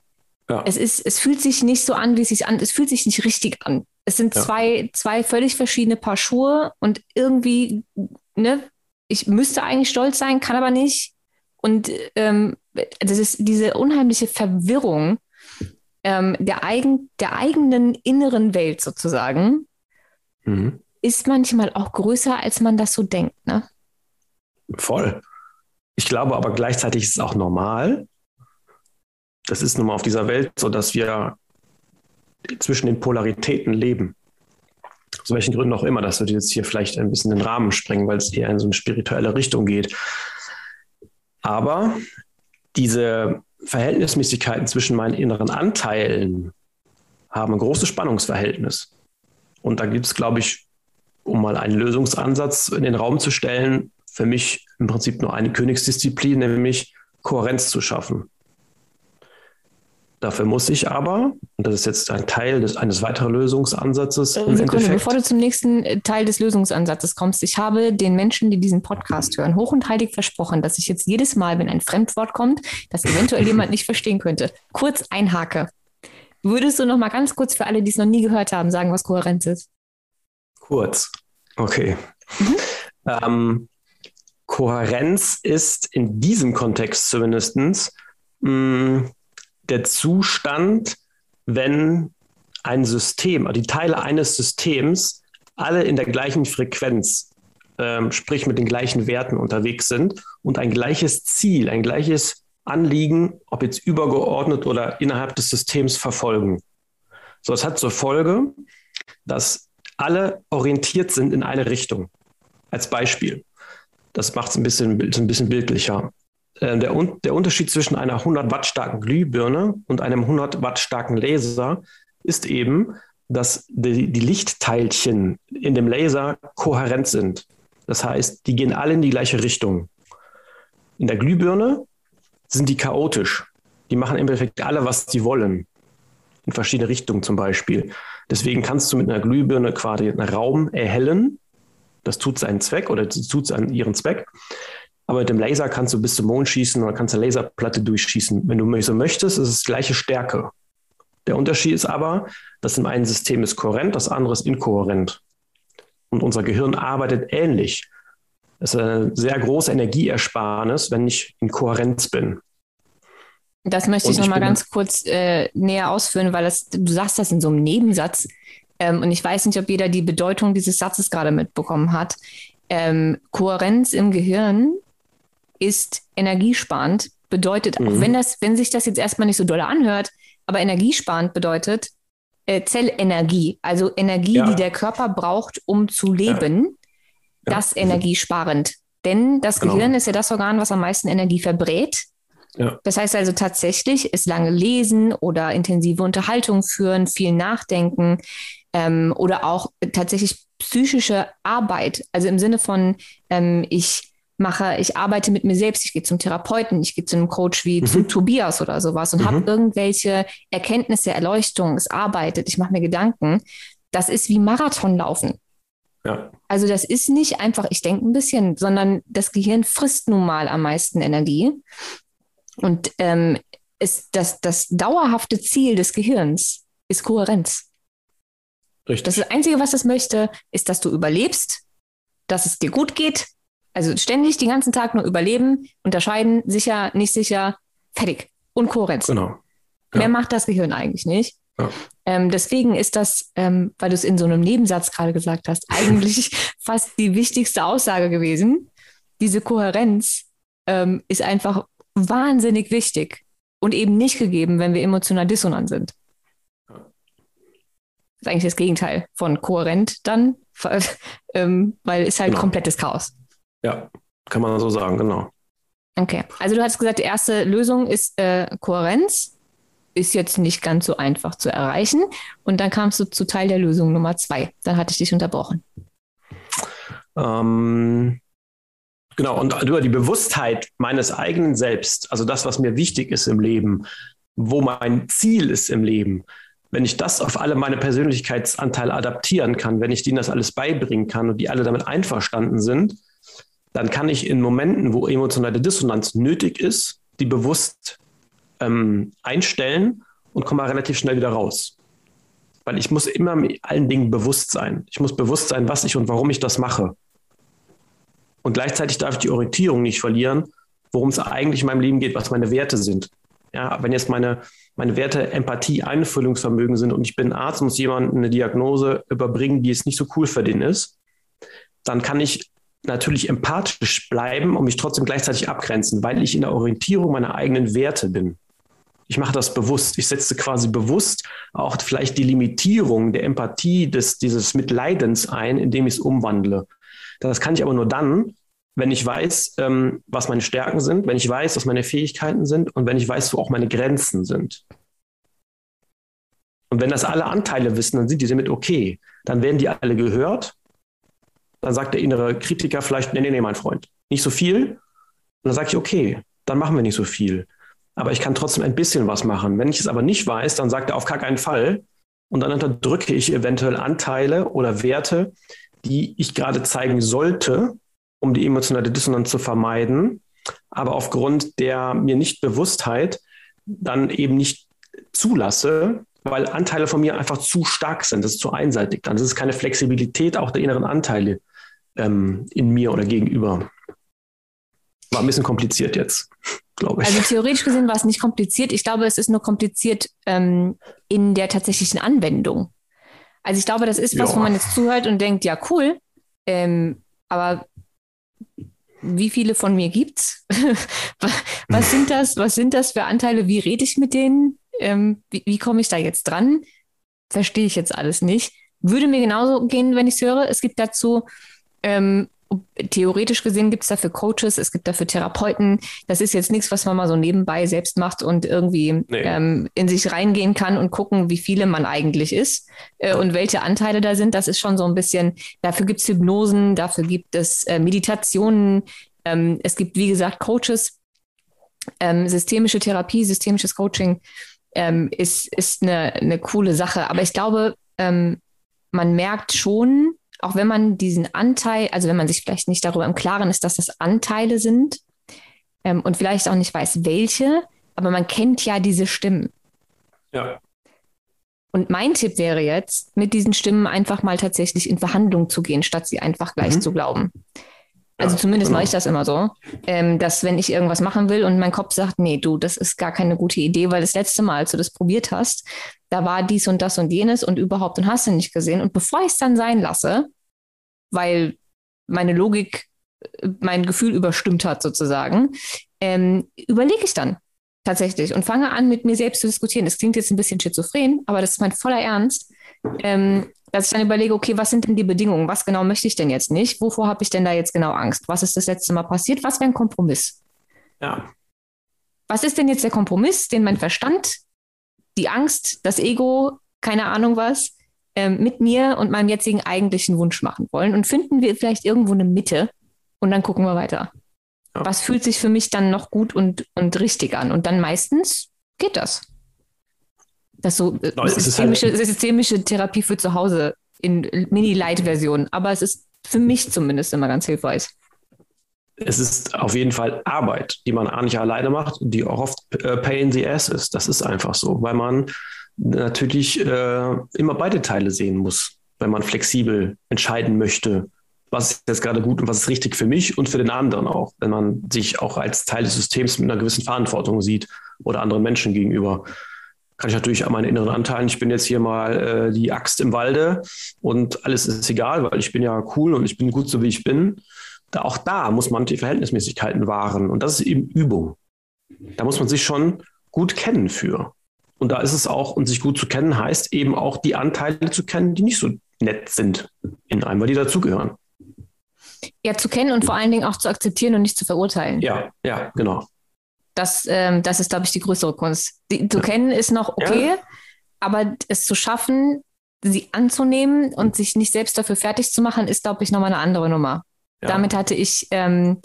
ja. es ist, es fühlt sich nicht so an, wie es sich an, es fühlt sich nicht richtig an. Es sind ja. zwei, zwei völlig verschiedene Paar Schuhe und irgendwie, ne, ich müsste eigentlich stolz sein, kann aber nicht. Und ähm, das ist diese unheimliche Verwirrung, ähm, der, eigen, der eigenen inneren Welt sozusagen mhm. ist manchmal auch größer, als man das so denkt. Ne? Voll. Ich glaube aber gleichzeitig ist es auch normal. Das ist nun mal auf dieser Welt so, dass wir zwischen den Polaritäten leben. Zu welchen Gründen auch immer. Das würde jetzt hier vielleicht ein bisschen den Rahmen sprengen, weil es eher in so eine spirituelle Richtung geht. Aber diese Verhältnismäßigkeiten zwischen meinen inneren Anteilen haben ein großes Spannungsverhältnis. Und da gibt es, glaube ich, um mal einen Lösungsansatz in den Raum zu stellen, für mich im Prinzip nur eine Königsdisziplin, nämlich Kohärenz zu schaffen. Dafür muss ich aber, und das ist jetzt ein Teil des, eines weiteren Lösungsansatzes. Äh, Sekunde, bevor du zum nächsten äh, Teil des Lösungsansatzes kommst, ich habe den Menschen, die diesen Podcast hören, hoch und heilig versprochen, dass ich jetzt jedes Mal, wenn ein Fremdwort kommt, das eventuell jemand nicht verstehen könnte, kurz einhake. Würdest du noch mal ganz kurz für alle, die es noch nie gehört haben, sagen, was Kohärenz ist? Kurz. Okay. Mhm. Ähm, Kohärenz ist in diesem Kontext zumindest mh, der Zustand, wenn ein System, die Teile eines Systems alle in der gleichen Frequenz, ähm, sprich mit den gleichen Werten unterwegs sind und ein gleiches Ziel, ein gleiches Anliegen, ob jetzt übergeordnet oder innerhalb des Systems verfolgen. So, das hat zur Folge, dass alle orientiert sind in eine Richtung. Als Beispiel. Das macht es ein bisschen, ein bisschen bildlicher. Äh, der, der Unterschied zwischen einer 100 Watt starken Glühbirne und einem 100 Watt starken Laser ist eben, dass die, die Lichtteilchen in dem Laser kohärent sind. Das heißt, die gehen alle in die gleiche Richtung. In der Glühbirne sind die chaotisch. Die machen im Endeffekt alle, was sie wollen. In verschiedene Richtungen zum Beispiel. Deswegen kannst du mit einer Glühbirne quasi einen Raum erhellen. Das tut seinen Zweck oder tut seinen, ihren Zweck. Aber mit dem Laser kannst du bis zum Mond schießen oder kannst eine Laserplatte durchschießen. Wenn du so möchtest, ist es gleiche Stärke. Der Unterschied ist aber, dass im einen System ist kohärent, das andere ist inkohärent. Und unser Gehirn arbeitet ähnlich. Es ist eine sehr große Energieersparnis, wenn ich in Kohärenz bin. Das möchte und ich nochmal ganz kurz äh, näher ausführen, weil das, du sagst das in so einem Nebensatz. Ähm, und ich weiß nicht, ob jeder die Bedeutung dieses Satzes gerade mitbekommen hat. Ähm, Kohärenz im Gehirn ist energiesparend, bedeutet, mhm. auch wenn, das, wenn sich das jetzt erstmal nicht so doll anhört, aber energiesparend bedeutet äh, Zellenergie, also Energie, ja. die der Körper braucht, um zu leben, ja. das ja. energiesparend. Denn das genau. Gehirn ist ja das Organ, was am meisten Energie verbrät. Ja. Das heißt also tatsächlich, ist lange lesen oder intensive Unterhaltung führen, viel nachdenken ähm, oder auch tatsächlich psychische Arbeit, also im Sinne von, ähm, ich mache, ich arbeite mit mir selbst, ich gehe zum Therapeuten, ich gehe zu einem Coach wie mhm. zu Tobias oder sowas und mhm. habe irgendwelche Erkenntnisse, Erleuchtung, es arbeitet, ich mache mir Gedanken. Das ist wie Marathonlaufen. Ja. Also das ist nicht einfach, ich denke ein bisschen, sondern das Gehirn frisst nun mal am meisten Energie. Und ähm, ist das, das dauerhafte Ziel des Gehirns ist Kohärenz. Richtig. Das, das Einzige, was es möchte, ist, dass du überlebst, dass es dir gut geht, also ständig den ganzen Tag nur überleben, unterscheiden, sicher, nicht sicher, fertig. Und Kohärenz. Genau. Ja. Mehr macht das Gehirn eigentlich nicht. Ja. Ähm, deswegen ist das, ähm, weil du es in so einem Nebensatz gerade gesagt hast, eigentlich fast die wichtigste Aussage gewesen. Diese Kohärenz ähm, ist einfach wahnsinnig wichtig und eben nicht gegeben, wenn wir emotional dissonant sind. Das ist eigentlich das Gegenteil von kohärent dann, ähm, weil es halt genau. komplettes Chaos. Ja, kann man so sagen, genau. Okay, also du hast gesagt, die erste Lösung ist äh, Kohärenz. Ist jetzt nicht ganz so einfach zu erreichen. Und dann kamst du zu Teil der Lösung Nummer zwei. Dann hatte ich dich unterbrochen. Ähm, genau, und über die Bewusstheit meines eigenen Selbst, also das, was mir wichtig ist im Leben, wo mein Ziel ist im Leben, wenn ich das auf alle meine Persönlichkeitsanteile adaptieren kann, wenn ich denen das alles beibringen kann und die alle damit einverstanden sind, dann kann ich in Momenten, wo emotionale Dissonanz nötig ist, die bewusst ähm, einstellen und komme relativ schnell wieder raus. Weil ich muss immer mit allen Dingen bewusst sein. Ich muss bewusst sein, was ich und warum ich das mache. Und gleichzeitig darf ich die Orientierung nicht verlieren, worum es eigentlich in meinem Leben geht, was meine Werte sind. Ja, wenn jetzt meine, meine Werte Empathie, Einfühlungsvermögen sind und ich bin Arzt und muss jemandem eine Diagnose überbringen, die es nicht so cool für den ist, dann kann ich natürlich empathisch bleiben und mich trotzdem gleichzeitig abgrenzen, weil ich in der Orientierung meiner eigenen Werte bin. Ich mache das bewusst. Ich setze quasi bewusst auch vielleicht die Limitierung der Empathie des, dieses Mitleidens ein, indem ich es umwandle. Das kann ich aber nur dann, wenn ich weiß, ähm, was meine Stärken sind, wenn ich weiß, was meine Fähigkeiten sind und wenn ich weiß, wo auch meine Grenzen sind. Und wenn das alle Anteile wissen, dann sind die damit okay. Dann werden die alle gehört. Dann sagt der innere Kritiker vielleicht, nee, nee, nee, mein Freund, nicht so viel. Und dann sage ich, okay, dann machen wir nicht so viel. Aber ich kann trotzdem ein bisschen was machen. Wenn ich es aber nicht weiß, dann sagt er auf gar keinen Fall. Und dann unterdrücke ich eventuell Anteile oder Werte, die ich gerade zeigen sollte, um die emotionale Dissonanz zu vermeiden, aber aufgrund der mir nicht Bewusstheit dann eben nicht zulasse, weil Anteile von mir einfach zu stark sind. Das ist zu einseitig. Dann ist es keine Flexibilität auch der inneren Anteile ähm, in mir oder gegenüber. War ein bisschen kompliziert jetzt, glaube ich. Also theoretisch gesehen war es nicht kompliziert. Ich glaube, es ist nur kompliziert ähm, in der tatsächlichen Anwendung. Also ich glaube, das ist was, ja. wo man jetzt zuhört und denkt, ja, cool, ähm, aber wie viele von mir gibt's? was sind das? Was sind das für Anteile? Wie rede ich mit denen? Ähm, wie, wie komme ich da jetzt dran? Verstehe ich jetzt alles nicht. Würde mir genauso gehen, wenn ich es höre. Es gibt dazu ähm, theoretisch gesehen gibt es dafür Coaches, es gibt dafür Therapeuten. Das ist jetzt nichts, was man mal so nebenbei selbst macht und irgendwie nee. ähm, in sich reingehen kann und gucken, wie viele man eigentlich ist äh, und welche Anteile da sind. Das ist schon so ein bisschen, dafür gibt es Hypnosen, dafür gibt es äh, Meditationen, ähm, es gibt, wie gesagt, Coaches, ähm, systemische Therapie, systemisches Coaching ähm, ist, ist eine, eine coole Sache. Aber ich glaube, ähm, man merkt schon, auch wenn man diesen Anteil, also wenn man sich vielleicht nicht darüber im Klaren ist, dass das Anteile sind ähm, und vielleicht auch nicht weiß, welche, aber man kennt ja diese Stimmen. Ja. Und mein Tipp wäre jetzt, mit diesen Stimmen einfach mal tatsächlich in Verhandlung zu gehen, statt sie einfach gleich mhm. zu glauben. Also zumindest genau. mache ich das immer so, ähm, dass wenn ich irgendwas machen will und mein Kopf sagt, nee, du, das ist gar keine gute Idee, weil das letzte Mal, als du das probiert hast, da war dies und das und jenes und überhaupt und hast du nicht gesehen. Und bevor ich es dann sein lasse, weil meine Logik äh, mein Gefühl überstimmt hat sozusagen, ähm, überlege ich dann tatsächlich und fange an, mit mir selbst zu diskutieren. Das klingt jetzt ein bisschen schizophren, aber das ist mein voller Ernst. Ähm, dass ich dann überlege, okay, was sind denn die Bedingungen? Was genau möchte ich denn jetzt nicht? Wovor habe ich denn da jetzt genau Angst? Was ist das letzte Mal passiert? Was wäre ein Kompromiss? Ja. Was ist denn jetzt der Kompromiss, den mein Verstand, die Angst, das Ego, keine Ahnung was, ähm, mit mir und meinem jetzigen eigentlichen Wunsch machen wollen? Und finden wir vielleicht irgendwo eine Mitte und dann gucken wir weiter. Ja. Was fühlt sich für mich dann noch gut und, und richtig an? Und dann meistens geht das. Das so äh, no, systemische, halt systemische Therapie für zu Hause in Mini-Light-Version. Aber es ist für mich zumindest immer ganz hilfreich. Es ist auf jeden Fall Arbeit, die man A nicht alleine macht, die auch oft äh, Pay in the Ass ist. Das ist einfach so, weil man natürlich äh, immer beide Teile sehen muss, wenn man flexibel entscheiden möchte, was ist jetzt gerade gut und was ist richtig für mich und für den anderen auch, wenn man sich auch als Teil des Systems mit einer gewissen Verantwortung sieht oder anderen Menschen gegenüber kann ich natürlich an meinen inneren Anteilen, ich bin jetzt hier mal äh, die Axt im Walde und alles ist egal, weil ich bin ja cool und ich bin gut so, wie ich bin. Da, auch da muss man die Verhältnismäßigkeiten wahren und das ist eben Übung. Da muss man sich schon gut kennen für. Und da ist es auch, und sich gut zu kennen heißt eben auch die Anteile zu kennen, die nicht so nett sind in einem, weil die dazugehören. Ja, zu kennen und vor allen Dingen auch zu akzeptieren und nicht zu verurteilen. Ja, ja, genau. Das, ähm, das ist, glaube ich, die größere Kunst. Die, zu ja. kennen ist noch okay, ja. aber es zu schaffen, sie anzunehmen und sich nicht selbst dafür fertig zu machen, ist, glaube ich, nochmal eine andere Nummer. Ja. Damit hatte ich ähm,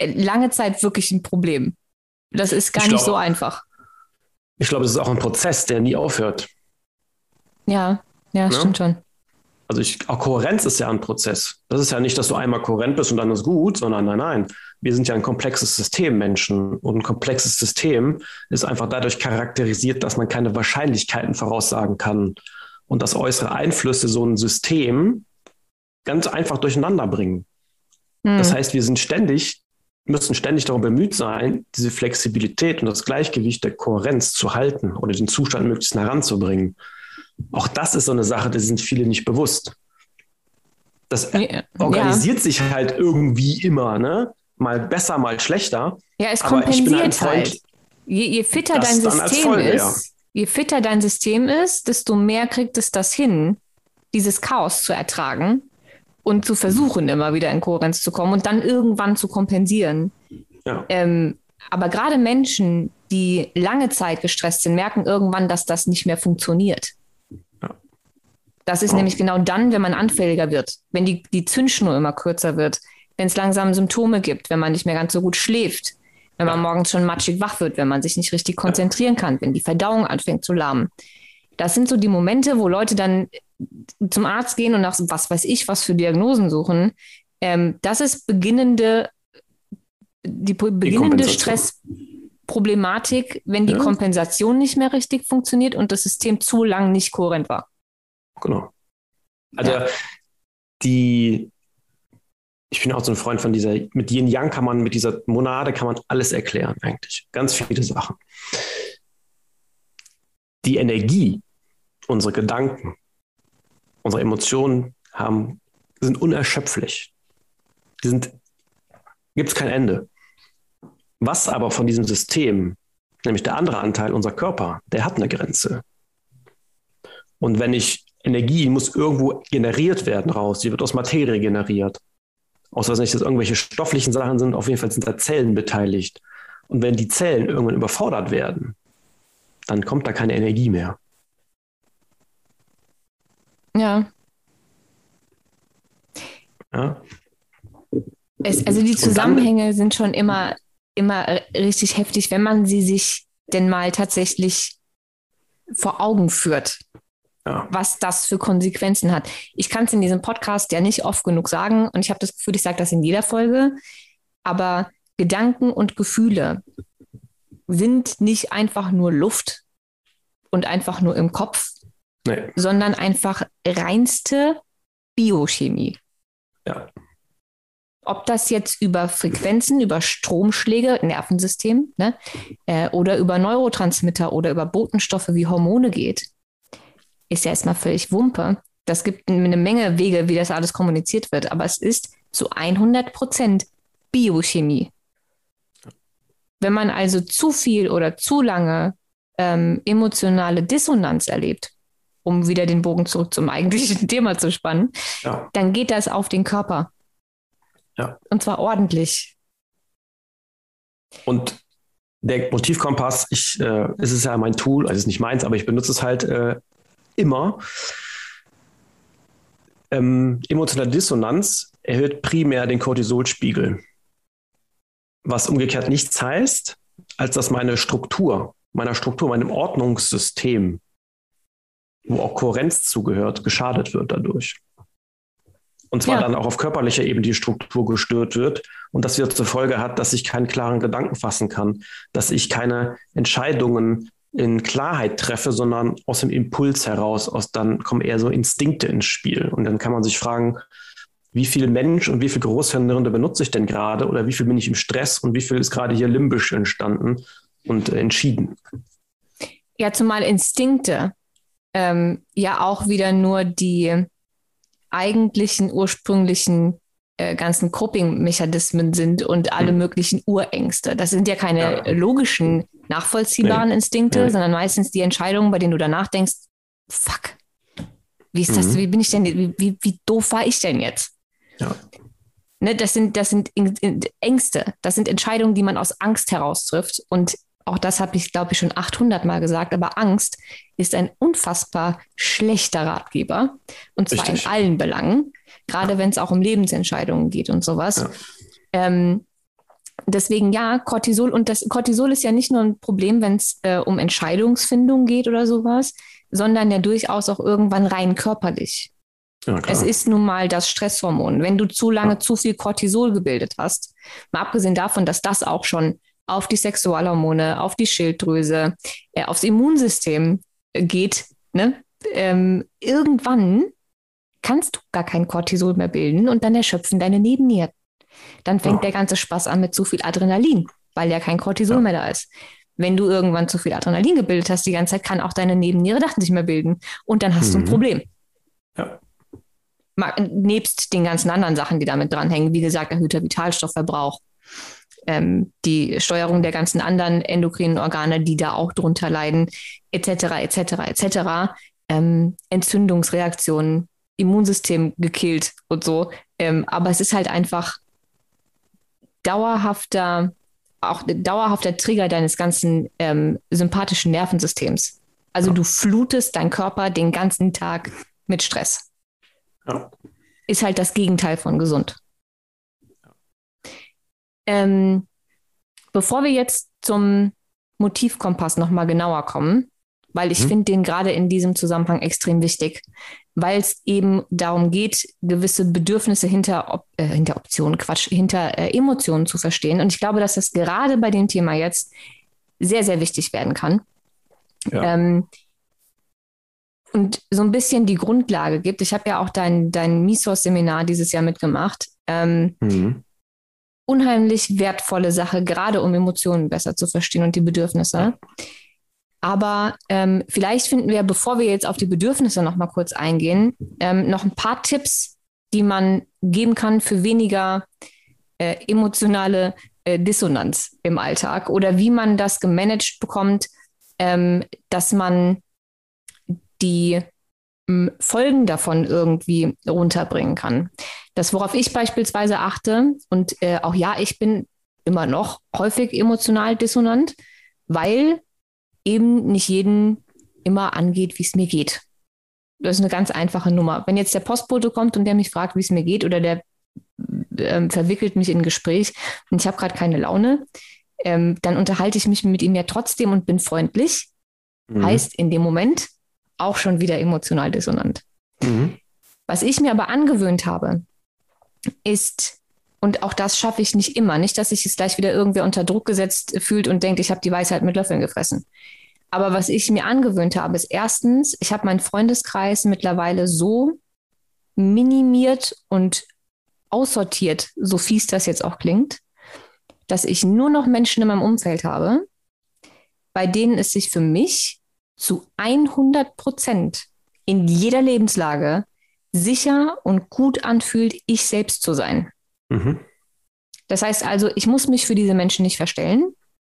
lange Zeit wirklich ein Problem. Das ist gar ich nicht glaube, so einfach. Ich glaube, es ist auch ein Prozess, der nie aufhört. Ja, ja, ne? stimmt schon. Also ich, auch Kohärenz ist ja ein Prozess. Das ist ja nicht, dass du einmal kohärent bist und dann ist gut, sondern nein, nein. Wir sind ja ein komplexes System, Menschen. Und ein komplexes System ist einfach dadurch charakterisiert, dass man keine Wahrscheinlichkeiten voraussagen kann. Und dass äußere Einflüsse so ein System ganz einfach durcheinander bringen. Hm. Das heißt, wir sind ständig, müssen ständig darum bemüht sein, diese Flexibilität und das Gleichgewicht der Kohärenz zu halten oder den Zustand möglichst nah ranzubringen. Auch das ist so eine Sache, die sind viele nicht bewusst. Das ja. organisiert sich halt irgendwie immer, ne? Mal besser, mal schlechter. Ja, es kompensiert halt. Je, je fitter dein System ist, je fitter dein System ist, desto mehr kriegt es das hin, dieses Chaos zu ertragen und zu versuchen, immer wieder in Kohärenz zu kommen und dann irgendwann zu kompensieren. Ja. Ähm, aber gerade Menschen, die lange Zeit gestresst sind, merken irgendwann, dass das nicht mehr funktioniert. Das ist nämlich genau dann, wenn man anfälliger wird, wenn die, die Zündschnur immer kürzer wird, wenn es langsam Symptome gibt, wenn man nicht mehr ganz so gut schläft, wenn man morgens schon matschig wach wird, wenn man sich nicht richtig konzentrieren kann, wenn die Verdauung anfängt zu lahmen. Das sind so die Momente, wo Leute dann zum Arzt gehen und nach was weiß ich, was für Diagnosen suchen. Ähm, das ist beginnende, die beginnende die Stressproblematik, wenn die ja. Kompensation nicht mehr richtig funktioniert und das System zu lang nicht kohärent war. Genau. Also ja. die ich bin auch so ein Freund von dieser, mit Yin Yang kann man, mit dieser Monade kann man alles erklären eigentlich. Ganz viele Sachen. Die Energie, unsere Gedanken, unsere Emotionen haben, sind unerschöpflich. Die sind, gibt es kein Ende. Was aber von diesem System, nämlich der andere Anteil, unser Körper, der hat eine Grenze. Und wenn ich Energie muss irgendwo generiert werden raus, die wird aus Materie generiert außer dass nicht dass irgendwelche stofflichen Sachen sind, auf jeden Fall sind da Zellen beteiligt. Und wenn die Zellen irgendwann überfordert werden, dann kommt da keine Energie mehr. Ja. Ja. Es, also die Zusammenhänge dann, sind schon immer, immer richtig heftig, wenn man sie sich denn mal tatsächlich vor Augen führt ja. was das für Konsequenzen hat. Ich kann es in diesem Podcast ja nicht oft genug sagen und ich habe das Gefühl, ich sage das in jeder Folge, aber Gedanken und Gefühle sind nicht einfach nur Luft und einfach nur im Kopf, nee. sondern einfach reinste Biochemie. Ja. Ob das jetzt über Frequenzen, über Stromschläge, Nervensystem ne, äh, oder über Neurotransmitter oder über Botenstoffe wie Hormone geht, ist ja erstmal völlig Wumpe. Das gibt eine Menge Wege, wie das alles kommuniziert wird, aber es ist zu 100 Prozent Biochemie. Wenn man also zu viel oder zu lange ähm, emotionale Dissonanz erlebt, um wieder den Bogen zurück zum eigentlichen Thema zu spannen, ja. dann geht das auf den Körper. Ja. Und zwar ordentlich. Und der Motivkompass, ich, äh, es ist ja mein Tool, also es ist nicht meins, aber ich benutze es halt äh, immer. Ähm, emotionale Dissonanz erhöht primär den Cortisolspiegel. Was umgekehrt nichts heißt, als dass meine Struktur, meiner Struktur, meinem Ordnungssystem, wo auch Kohärenz zugehört, geschadet wird dadurch. Und zwar ja. dann auch auf körperlicher Ebene die Struktur gestört wird und das wieder zur Folge hat, dass ich keinen klaren Gedanken fassen kann, dass ich keine Entscheidungen in Klarheit treffe, sondern aus dem Impuls heraus, aus dann kommen eher so Instinkte ins Spiel. Und dann kann man sich fragen, wie viel Mensch und wie viel Großhirnrinde benutze ich denn gerade oder wie viel bin ich im Stress und wie viel ist gerade hier limbisch entstanden und entschieden. Ja, zumal Instinkte ähm, ja auch wieder nur die eigentlichen ursprünglichen äh, ganzen Coping-Mechanismen sind und alle hm. möglichen Urängste. Das sind ja keine ja. logischen nachvollziehbaren nee. Instinkte, nee. sondern meistens die Entscheidungen, bei denen du danach denkst, fuck, wie ist das, mhm. wie bin ich denn, wie, wie, wie doof war ich denn jetzt? Ja. Ne, das sind, das sind Ängste, das sind Entscheidungen, die man aus Angst heraus trifft. Und auch das habe ich, glaube ich, schon 800 Mal gesagt, aber Angst ist ein unfassbar schlechter Ratgeber. Und zwar Richtig. in allen Belangen, gerade wenn es auch um Lebensentscheidungen geht und sowas. Ja. Ähm, deswegen ja, Cortisol und das Cortisol ist ja nicht nur ein Problem, wenn es äh, um Entscheidungsfindung geht oder sowas, sondern ja durchaus auch irgendwann rein körperlich. Ja, es ist nun mal das Stresshormon. Wenn du zu lange ja. zu viel Cortisol gebildet hast, mal abgesehen davon, dass das auch schon auf die Sexualhormone, auf die Schilddrüse, äh, aufs Immunsystem geht, ne? Ähm, irgendwann kannst du gar kein Cortisol mehr bilden und dann erschöpfen deine Nebennieren. Dann fängt oh. der ganze Spaß an mit zu viel Adrenalin, weil ja kein Cortisol ja. mehr da ist. Wenn du irgendwann zu viel Adrenalin gebildet hast, die ganze Zeit kann auch deine Nebenniere nicht mehr bilden. Und dann hast mhm. du ein mhm. Problem. Ja. Mal, nebst den ganzen anderen Sachen, die damit dranhängen, wie gesagt, erhöhter Vitalstoffverbrauch, ähm, die Steuerung der ganzen anderen endokrinen Organe, die da auch drunter leiden, etc., etc., etc. Ähm, Entzündungsreaktionen, Immunsystem gekillt und so. Ähm, aber es ist halt einfach dauerhafter, auch dauerhafter Trigger deines ganzen ähm, sympathischen Nervensystems. Also ja. du flutest deinen Körper den ganzen Tag mit Stress. Ja. Ist halt das Gegenteil von gesund. Ähm, bevor wir jetzt zum Motivkompass nochmal genauer kommen, weil ich mhm. finde den gerade in diesem Zusammenhang extrem wichtig, weil es eben darum geht, gewisse Bedürfnisse hinter, Op äh, hinter Optionen, Quatsch, hinter äh, Emotionen zu verstehen. Und ich glaube, dass das gerade bei dem Thema jetzt sehr, sehr wichtig werden kann. Ja. Ähm, und so ein bisschen die Grundlage gibt. Ich habe ja auch dein, dein Misos-Seminar dieses Jahr mitgemacht. Ähm, mhm. Unheimlich wertvolle Sache, gerade um Emotionen besser zu verstehen und die Bedürfnisse. Aber ähm, vielleicht finden wir, bevor wir jetzt auf die Bedürfnisse noch mal kurz eingehen, ähm, noch ein paar Tipps, die man geben kann für weniger äh, emotionale äh, Dissonanz im Alltag oder wie man das gemanagt bekommt, ähm, dass man die ähm, Folgen davon irgendwie runterbringen kann. Das, worauf ich beispielsweise achte, und äh, auch ja, ich bin immer noch häufig emotional dissonant, weil eben nicht jeden immer angeht, wie es mir geht. Das ist eine ganz einfache Nummer. Wenn jetzt der Postbote kommt und der mich fragt, wie es mir geht, oder der ähm, verwickelt mich in ein Gespräch und ich habe gerade keine Laune, ähm, dann unterhalte ich mich mit ihm ja trotzdem und bin freundlich. Mhm. Heißt in dem Moment auch schon wieder emotional dissonant. Mhm. Was ich mir aber angewöhnt habe, ist, und auch das schaffe ich nicht immer, nicht, dass sich es gleich wieder irgendwer unter Druck gesetzt fühlt und denkt, ich habe die Weisheit mit Löffeln gefressen. Aber was ich mir angewöhnt habe, ist erstens, ich habe meinen Freundeskreis mittlerweile so minimiert und aussortiert, so fies das jetzt auch klingt, dass ich nur noch Menschen in meinem Umfeld habe, bei denen es sich für mich zu 100 Prozent in jeder Lebenslage sicher und gut anfühlt, ich selbst zu sein. Mhm. Das heißt also, ich muss mich für diese Menschen nicht verstellen.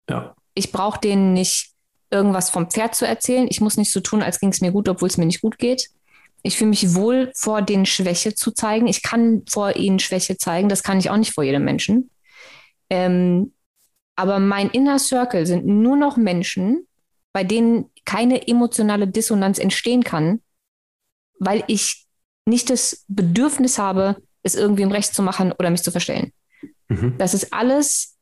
Ja. Ich brauche denen nicht irgendwas vom Pferd zu erzählen. Ich muss nicht so tun, als ging es mir gut, obwohl es mir nicht gut geht. Ich fühle mich wohl, vor denen Schwäche zu zeigen. Ich kann vor ihnen Schwäche zeigen. Das kann ich auch nicht vor jedem Menschen. Ähm, aber mein Inner Circle sind nur noch Menschen, bei denen keine emotionale Dissonanz entstehen kann, weil ich nicht das Bedürfnis habe, es irgendwie im Recht zu machen oder mich zu verstellen. Mhm. Das ist alles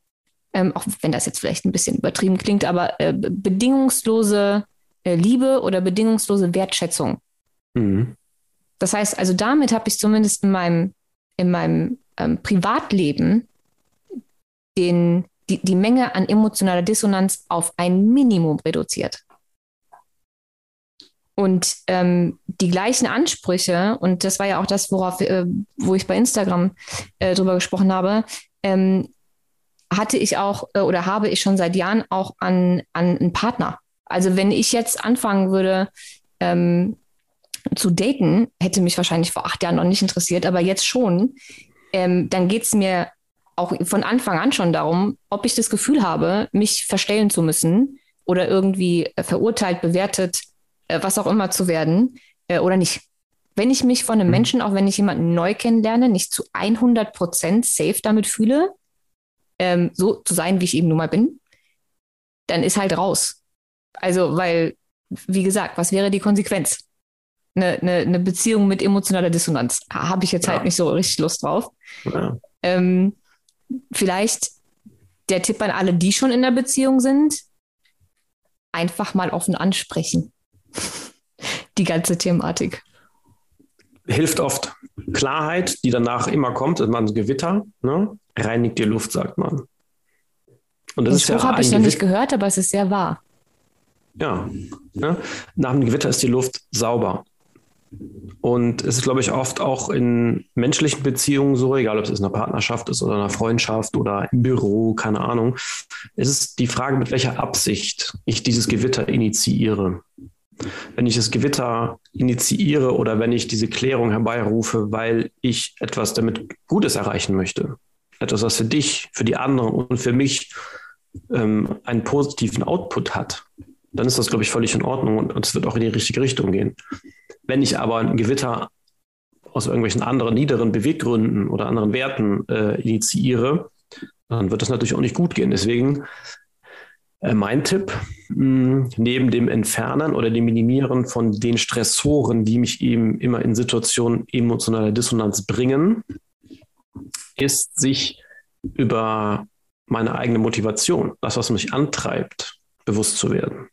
ähm, auch wenn das jetzt vielleicht ein bisschen übertrieben klingt, aber äh, bedingungslose äh, Liebe oder bedingungslose Wertschätzung. Mhm. Das heißt, also damit habe ich zumindest in meinem, in meinem ähm, Privatleben den, die, die Menge an emotionaler Dissonanz auf ein Minimum reduziert. Und ähm, die gleichen Ansprüche, und das war ja auch das, worauf, äh, wo ich bei Instagram äh, drüber gesprochen habe, ähm, hatte ich auch äh, oder habe ich schon seit Jahren auch an, an einen Partner. Also wenn ich jetzt anfangen würde ähm, zu daten, hätte mich wahrscheinlich vor acht Jahren noch nicht interessiert, aber jetzt schon, ähm, dann geht es mir auch von Anfang an schon darum, ob ich das Gefühl habe, mich verstellen zu müssen oder irgendwie äh, verurteilt, bewertet, äh, was auch immer zu werden äh, oder nicht. Wenn ich mich von einem mhm. Menschen, auch wenn ich jemanden neu kennenlerne, nicht zu 100 Prozent safe damit fühle, ähm, so zu sein, wie ich eben nun mal bin, dann ist halt raus. Also, weil, wie gesagt, was wäre die Konsequenz? Eine, eine, eine Beziehung mit emotionaler Dissonanz. Habe ich jetzt halt ja. halt nicht so richtig Lust drauf. Ja. Ähm, vielleicht der Tipp an alle, die schon in der Beziehung sind, einfach mal offen ansprechen. Die ganze Thematik. Hilft oft. Klarheit, die danach immer kommt, ist man ein Gewitter. Ne? reinigt die Luft, sagt man. Und das Den ist Spruch ja habe ich noch nicht gehört, aber es ist sehr wahr. Ja, ne? nach einem Gewitter ist die Luft sauber. Und es ist, glaube ich, oft auch in menschlichen Beziehungen so, egal ob es in einer Partnerschaft ist oder einer Freundschaft oder im Büro, keine Ahnung. Es ist die Frage, mit welcher Absicht ich dieses Gewitter initiiere. Wenn ich das Gewitter initiiere oder wenn ich diese Klärung herbeirufe, weil ich etwas damit Gutes erreichen möchte, etwas, was für dich, für die anderen und für mich ähm, einen positiven Output hat, dann ist das, glaube ich, völlig in Ordnung und es wird auch in die richtige Richtung gehen. Wenn ich aber ein Gewitter aus irgendwelchen anderen niederen Beweggründen oder anderen Werten äh, initiiere, dann wird das natürlich auch nicht gut gehen. Deswegen äh, mein Tipp, neben dem Entfernen oder dem Minimieren von den Stressoren, die mich eben immer in Situationen emotionaler Dissonanz bringen, ist sich über meine eigene Motivation, das, was mich antreibt, bewusst zu werden.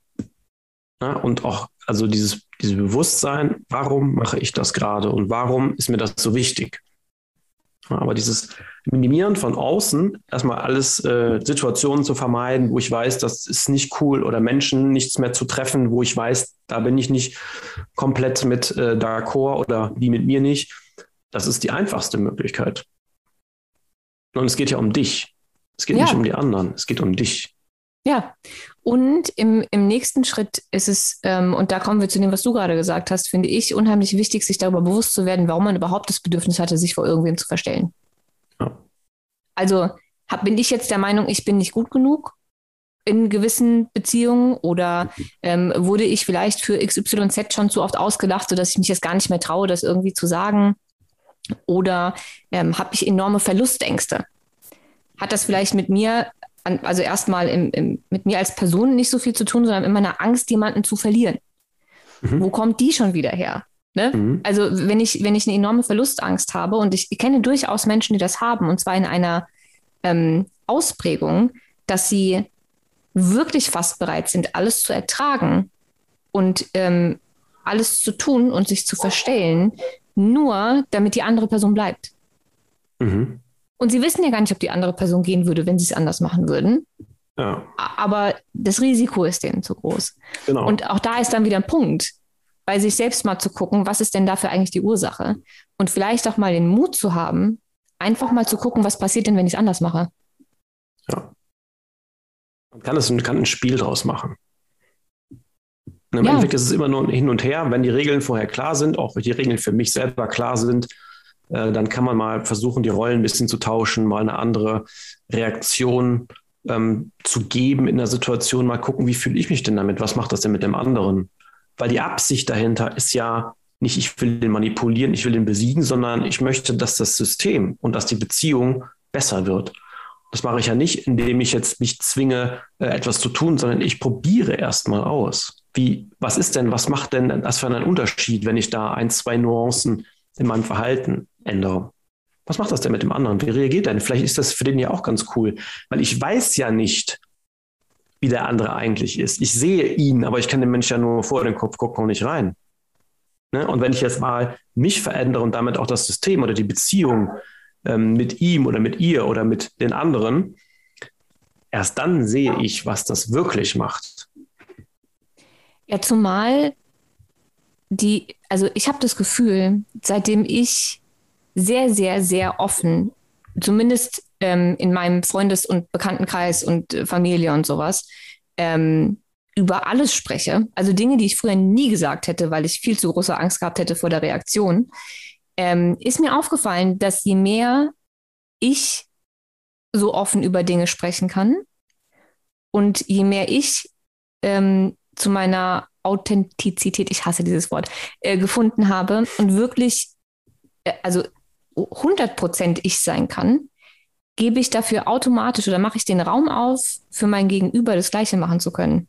Ja, und auch also dieses, dieses Bewusstsein, warum mache ich das gerade und warum ist mir das so wichtig? Ja, aber dieses Minimieren von außen, erstmal alles äh, Situationen zu vermeiden, wo ich weiß, das ist nicht cool oder Menschen nichts mehr zu treffen, wo ich weiß, da bin ich nicht komplett mit äh, d'accord oder die mit mir nicht. Das ist die einfachste Möglichkeit. Und es geht ja um dich. Es geht ja. nicht um die anderen, es geht um dich. Ja, und im, im nächsten Schritt ist es, ähm, und da kommen wir zu dem, was du gerade gesagt hast, finde ich unheimlich wichtig, sich darüber bewusst zu werden, warum man überhaupt das Bedürfnis hatte, sich vor irgendwem zu verstellen. Also hab, bin ich jetzt der Meinung, ich bin nicht gut genug in gewissen Beziehungen oder ähm, wurde ich vielleicht für XYZ schon zu oft ausgedacht, sodass ich mich jetzt gar nicht mehr traue, das irgendwie zu sagen? Oder ähm, habe ich enorme Verlustängste? Hat das vielleicht mit mir also erstmal im, im, mit mir als Person nicht so viel zu tun, sondern immer eine Angst, jemanden zu verlieren. Mhm. Wo kommt die schon wieder her? Ne? Mhm. Also wenn ich, wenn ich eine enorme Verlustangst habe und ich, ich kenne durchaus Menschen, die das haben, und zwar in einer ähm, Ausprägung, dass sie wirklich fast bereit sind, alles zu ertragen und ähm, alles zu tun und sich zu verstellen, nur damit die andere Person bleibt. Mhm. Und sie wissen ja gar nicht, ob die andere Person gehen würde, wenn sie es anders machen würden. Ja. Aber das Risiko ist denen zu groß. Genau. Und auch da ist dann wieder ein Punkt, bei sich selbst mal zu gucken, was ist denn dafür eigentlich die Ursache? Und vielleicht auch mal den Mut zu haben, einfach mal zu gucken, was passiert denn, wenn ich es anders mache. Ja. Man kann, es, man kann ein Spiel draus machen. Und Im ja. Endeffekt ist es immer nur ein Hin und Her. Wenn die Regeln vorher klar sind, auch die Regeln für mich selber klar sind, äh, dann kann man mal versuchen, die Rollen ein bisschen zu tauschen, mal eine andere Reaktion ähm, zu geben in der Situation, mal gucken, wie fühle ich mich denn damit, was macht das denn mit dem anderen? Weil die Absicht dahinter ist ja nicht, ich will den manipulieren, ich will den besiegen, sondern ich möchte, dass das System und dass die Beziehung besser wird. Das mache ich ja nicht, indem ich jetzt mich zwinge, äh, etwas zu tun, sondern ich probiere erstmal aus. Wie, was ist denn, was macht denn das für einen Unterschied, wenn ich da ein, zwei Nuancen in meinem Verhalten ändere. Was macht das denn mit dem anderen? Wie reagiert er denn? Vielleicht ist das für den ja auch ganz cool, weil ich weiß ja nicht, wie der andere eigentlich ist. Ich sehe ihn, aber ich kann den Menschen ja nur vor den Kopf gucken und nicht rein. Ne? Und wenn ich jetzt mal mich verändere und damit auch das System oder die Beziehung ähm, mit ihm oder mit ihr oder mit den anderen, erst dann sehe ich, was das wirklich macht. Ja, zumal die, also ich habe das Gefühl, seitdem ich sehr, sehr, sehr offen, zumindest ähm, in meinem Freundes- und Bekanntenkreis und äh, Familie und sowas, ähm, über alles spreche, also Dinge, die ich früher nie gesagt hätte, weil ich viel zu große Angst gehabt hätte vor der Reaktion, ähm, ist mir aufgefallen, dass je mehr ich so offen über Dinge sprechen kann und je mehr ich ähm, zu meiner Authentizität, ich hasse dieses Wort, äh, gefunden habe und wirklich, äh, also 100% ich sein kann, gebe ich dafür automatisch oder mache ich den Raum auf, für mein Gegenüber das Gleiche machen zu können.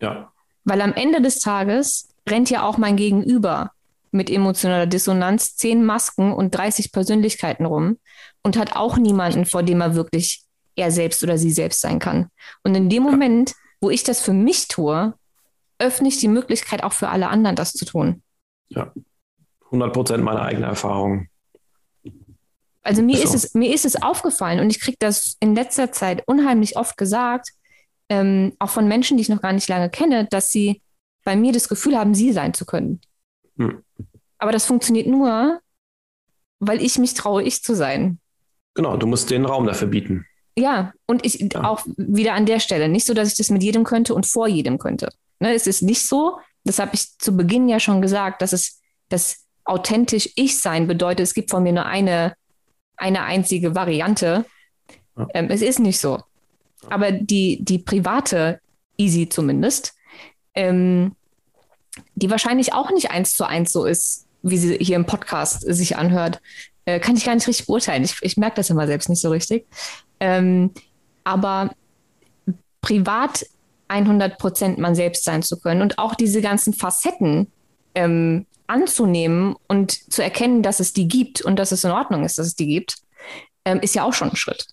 Ja. Weil am Ende des Tages rennt ja auch mein Gegenüber mit emotionaler Dissonanz zehn Masken und 30 Persönlichkeiten rum und hat auch niemanden, vor dem er wirklich er selbst oder sie selbst sein kann. Und in dem Moment, wo ich das für mich tue, öffne ich die Möglichkeit auch für alle anderen, das zu tun. Ja, 100 Prozent meiner eigenen Erfahrung. Also mir ist, es, mir ist es aufgefallen und ich kriege das in letzter Zeit unheimlich oft gesagt, ähm, auch von Menschen, die ich noch gar nicht lange kenne, dass sie bei mir das Gefühl haben, sie sein zu können. Hm. Aber das funktioniert nur, weil ich mich traue, ich zu sein. Genau, du musst den Raum dafür bieten. Ja, und ich ja. auch wieder an der Stelle. Nicht so, dass ich das mit jedem könnte und vor jedem könnte. Ne, es ist nicht so, das habe ich zu Beginn ja schon gesagt, dass es das authentisch Ich sein bedeutet, es gibt von mir nur eine eine einzige Variante Ja. Ähm, es ist nicht so. Aber die, die private Easy zumindest, ähm, die wahrscheinlich auch nicht eins zu eins so ist, wie sie hier im Podcast sich anhört, äh, kann ich gar nicht richtig beurteilen. Ich, ich merke das immer selbst nicht so richtig. Ähm, aber privat 100 Prozent man selbst sein zu können und auch diese ganzen Facetten ähm, anzunehmen und zu erkennen, dass es die gibt und dass es in Ordnung ist, dass es die gibt, ähm, ist ja auch schon ein Schritt.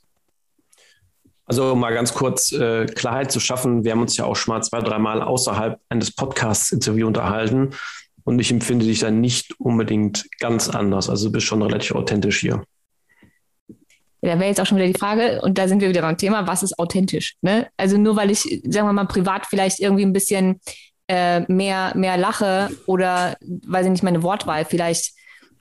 Also mal ganz kurz äh, Klarheit zu schaffen. Wir haben uns ja auch schon mal zwei, dreimal außerhalb eines Podcasts-Interviews unterhalten und ich empfinde dich dann nicht unbedingt ganz anders. Also du bist schon relativ authentisch hier. Ja, da wäre jetzt auch schon wieder die Frage, und da sind wir wieder beim Thema, was ist authentisch? Ne? Also nur weil ich, sagen wir mal, privat vielleicht irgendwie ein bisschen äh, mehr, mehr lache oder, weiß ich nicht, meine Wortwahl vielleicht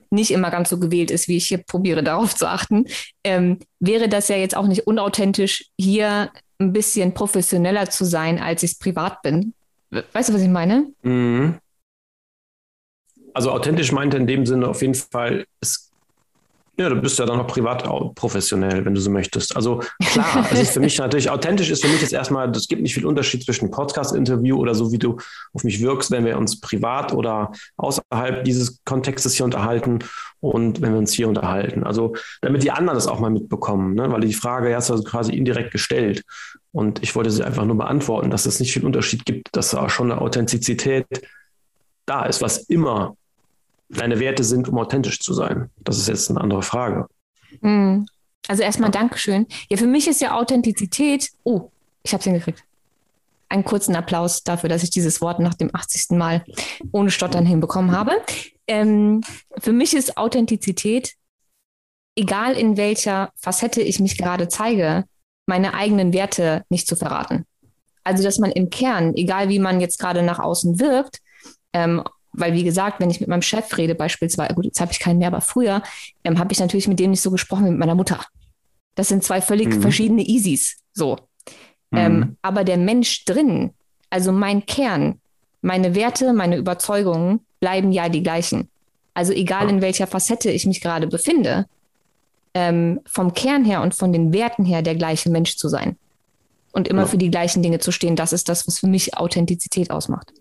nicht immer ganz so gewählt ist, wie ich hier probiere, darauf zu achten, ähm, wäre das ja jetzt auch nicht unauthentisch, hier ein bisschen professioneller zu sein, als ich es privat bin. Weißt du, was ich meine? Mhm. Also authentisch meinte in dem Sinne auf jeden Fall, es ja, du bist ja dann noch privat professionell, wenn du so möchtest. Also klar, es ist für mich natürlich, authentisch ist für mich jetzt erstmal, es gibt nicht viel Unterschied zwischen Podcast-Interview oder so, wie du auf mich wirkst, wenn wir uns privat oder außerhalb dieses Kontextes hier unterhalten und wenn wir uns hier unterhalten. Also damit die anderen das auch mal mitbekommen, ne? weil die Frage hast du also quasi indirekt gestellt. Und ich wollte sie einfach nur beantworten, dass es nicht viel Unterschied gibt, dass da schon eine Authentizität da ist, was immer deine Werte sind, um authentisch zu sein? Das ist jetzt eine andere Frage. Hm. Also erstmal ja. Dankeschön. Ja, für mich ist ja Authentizität, oh, ich habe es hingekriegt. Einen kurzen Applaus dafür, dass ich dieses Wort nach dem 80. Mal ohne Stottern hinbekommen habe. Ähm, für mich ist Authentizität, egal in welcher Facette ich mich gerade zeige, meine eigenen Werte nicht zu verraten. Also, dass man im Kern, egal wie man jetzt gerade nach außen wirkt, ähm, weil, wie gesagt, wenn ich mit meinem Chef rede, beispielsweise, gut, jetzt habe ich keinen mehr, aber früher ähm, habe ich natürlich mit dem nicht so gesprochen wie mit meiner Mutter. Das sind zwei völlig mhm. verschiedene Easys. So. Mhm. Ähm, aber der Mensch drin, also mein Kern, meine Werte, meine Überzeugungen bleiben ja die gleichen. Also egal in welcher Facette ich mich gerade befinde, ähm, vom Kern her und von den Werten her der gleiche Mensch zu sein. Und immer ja. für die gleichen Dinge zu stehen, das ist das, was für mich Authentizität ausmacht.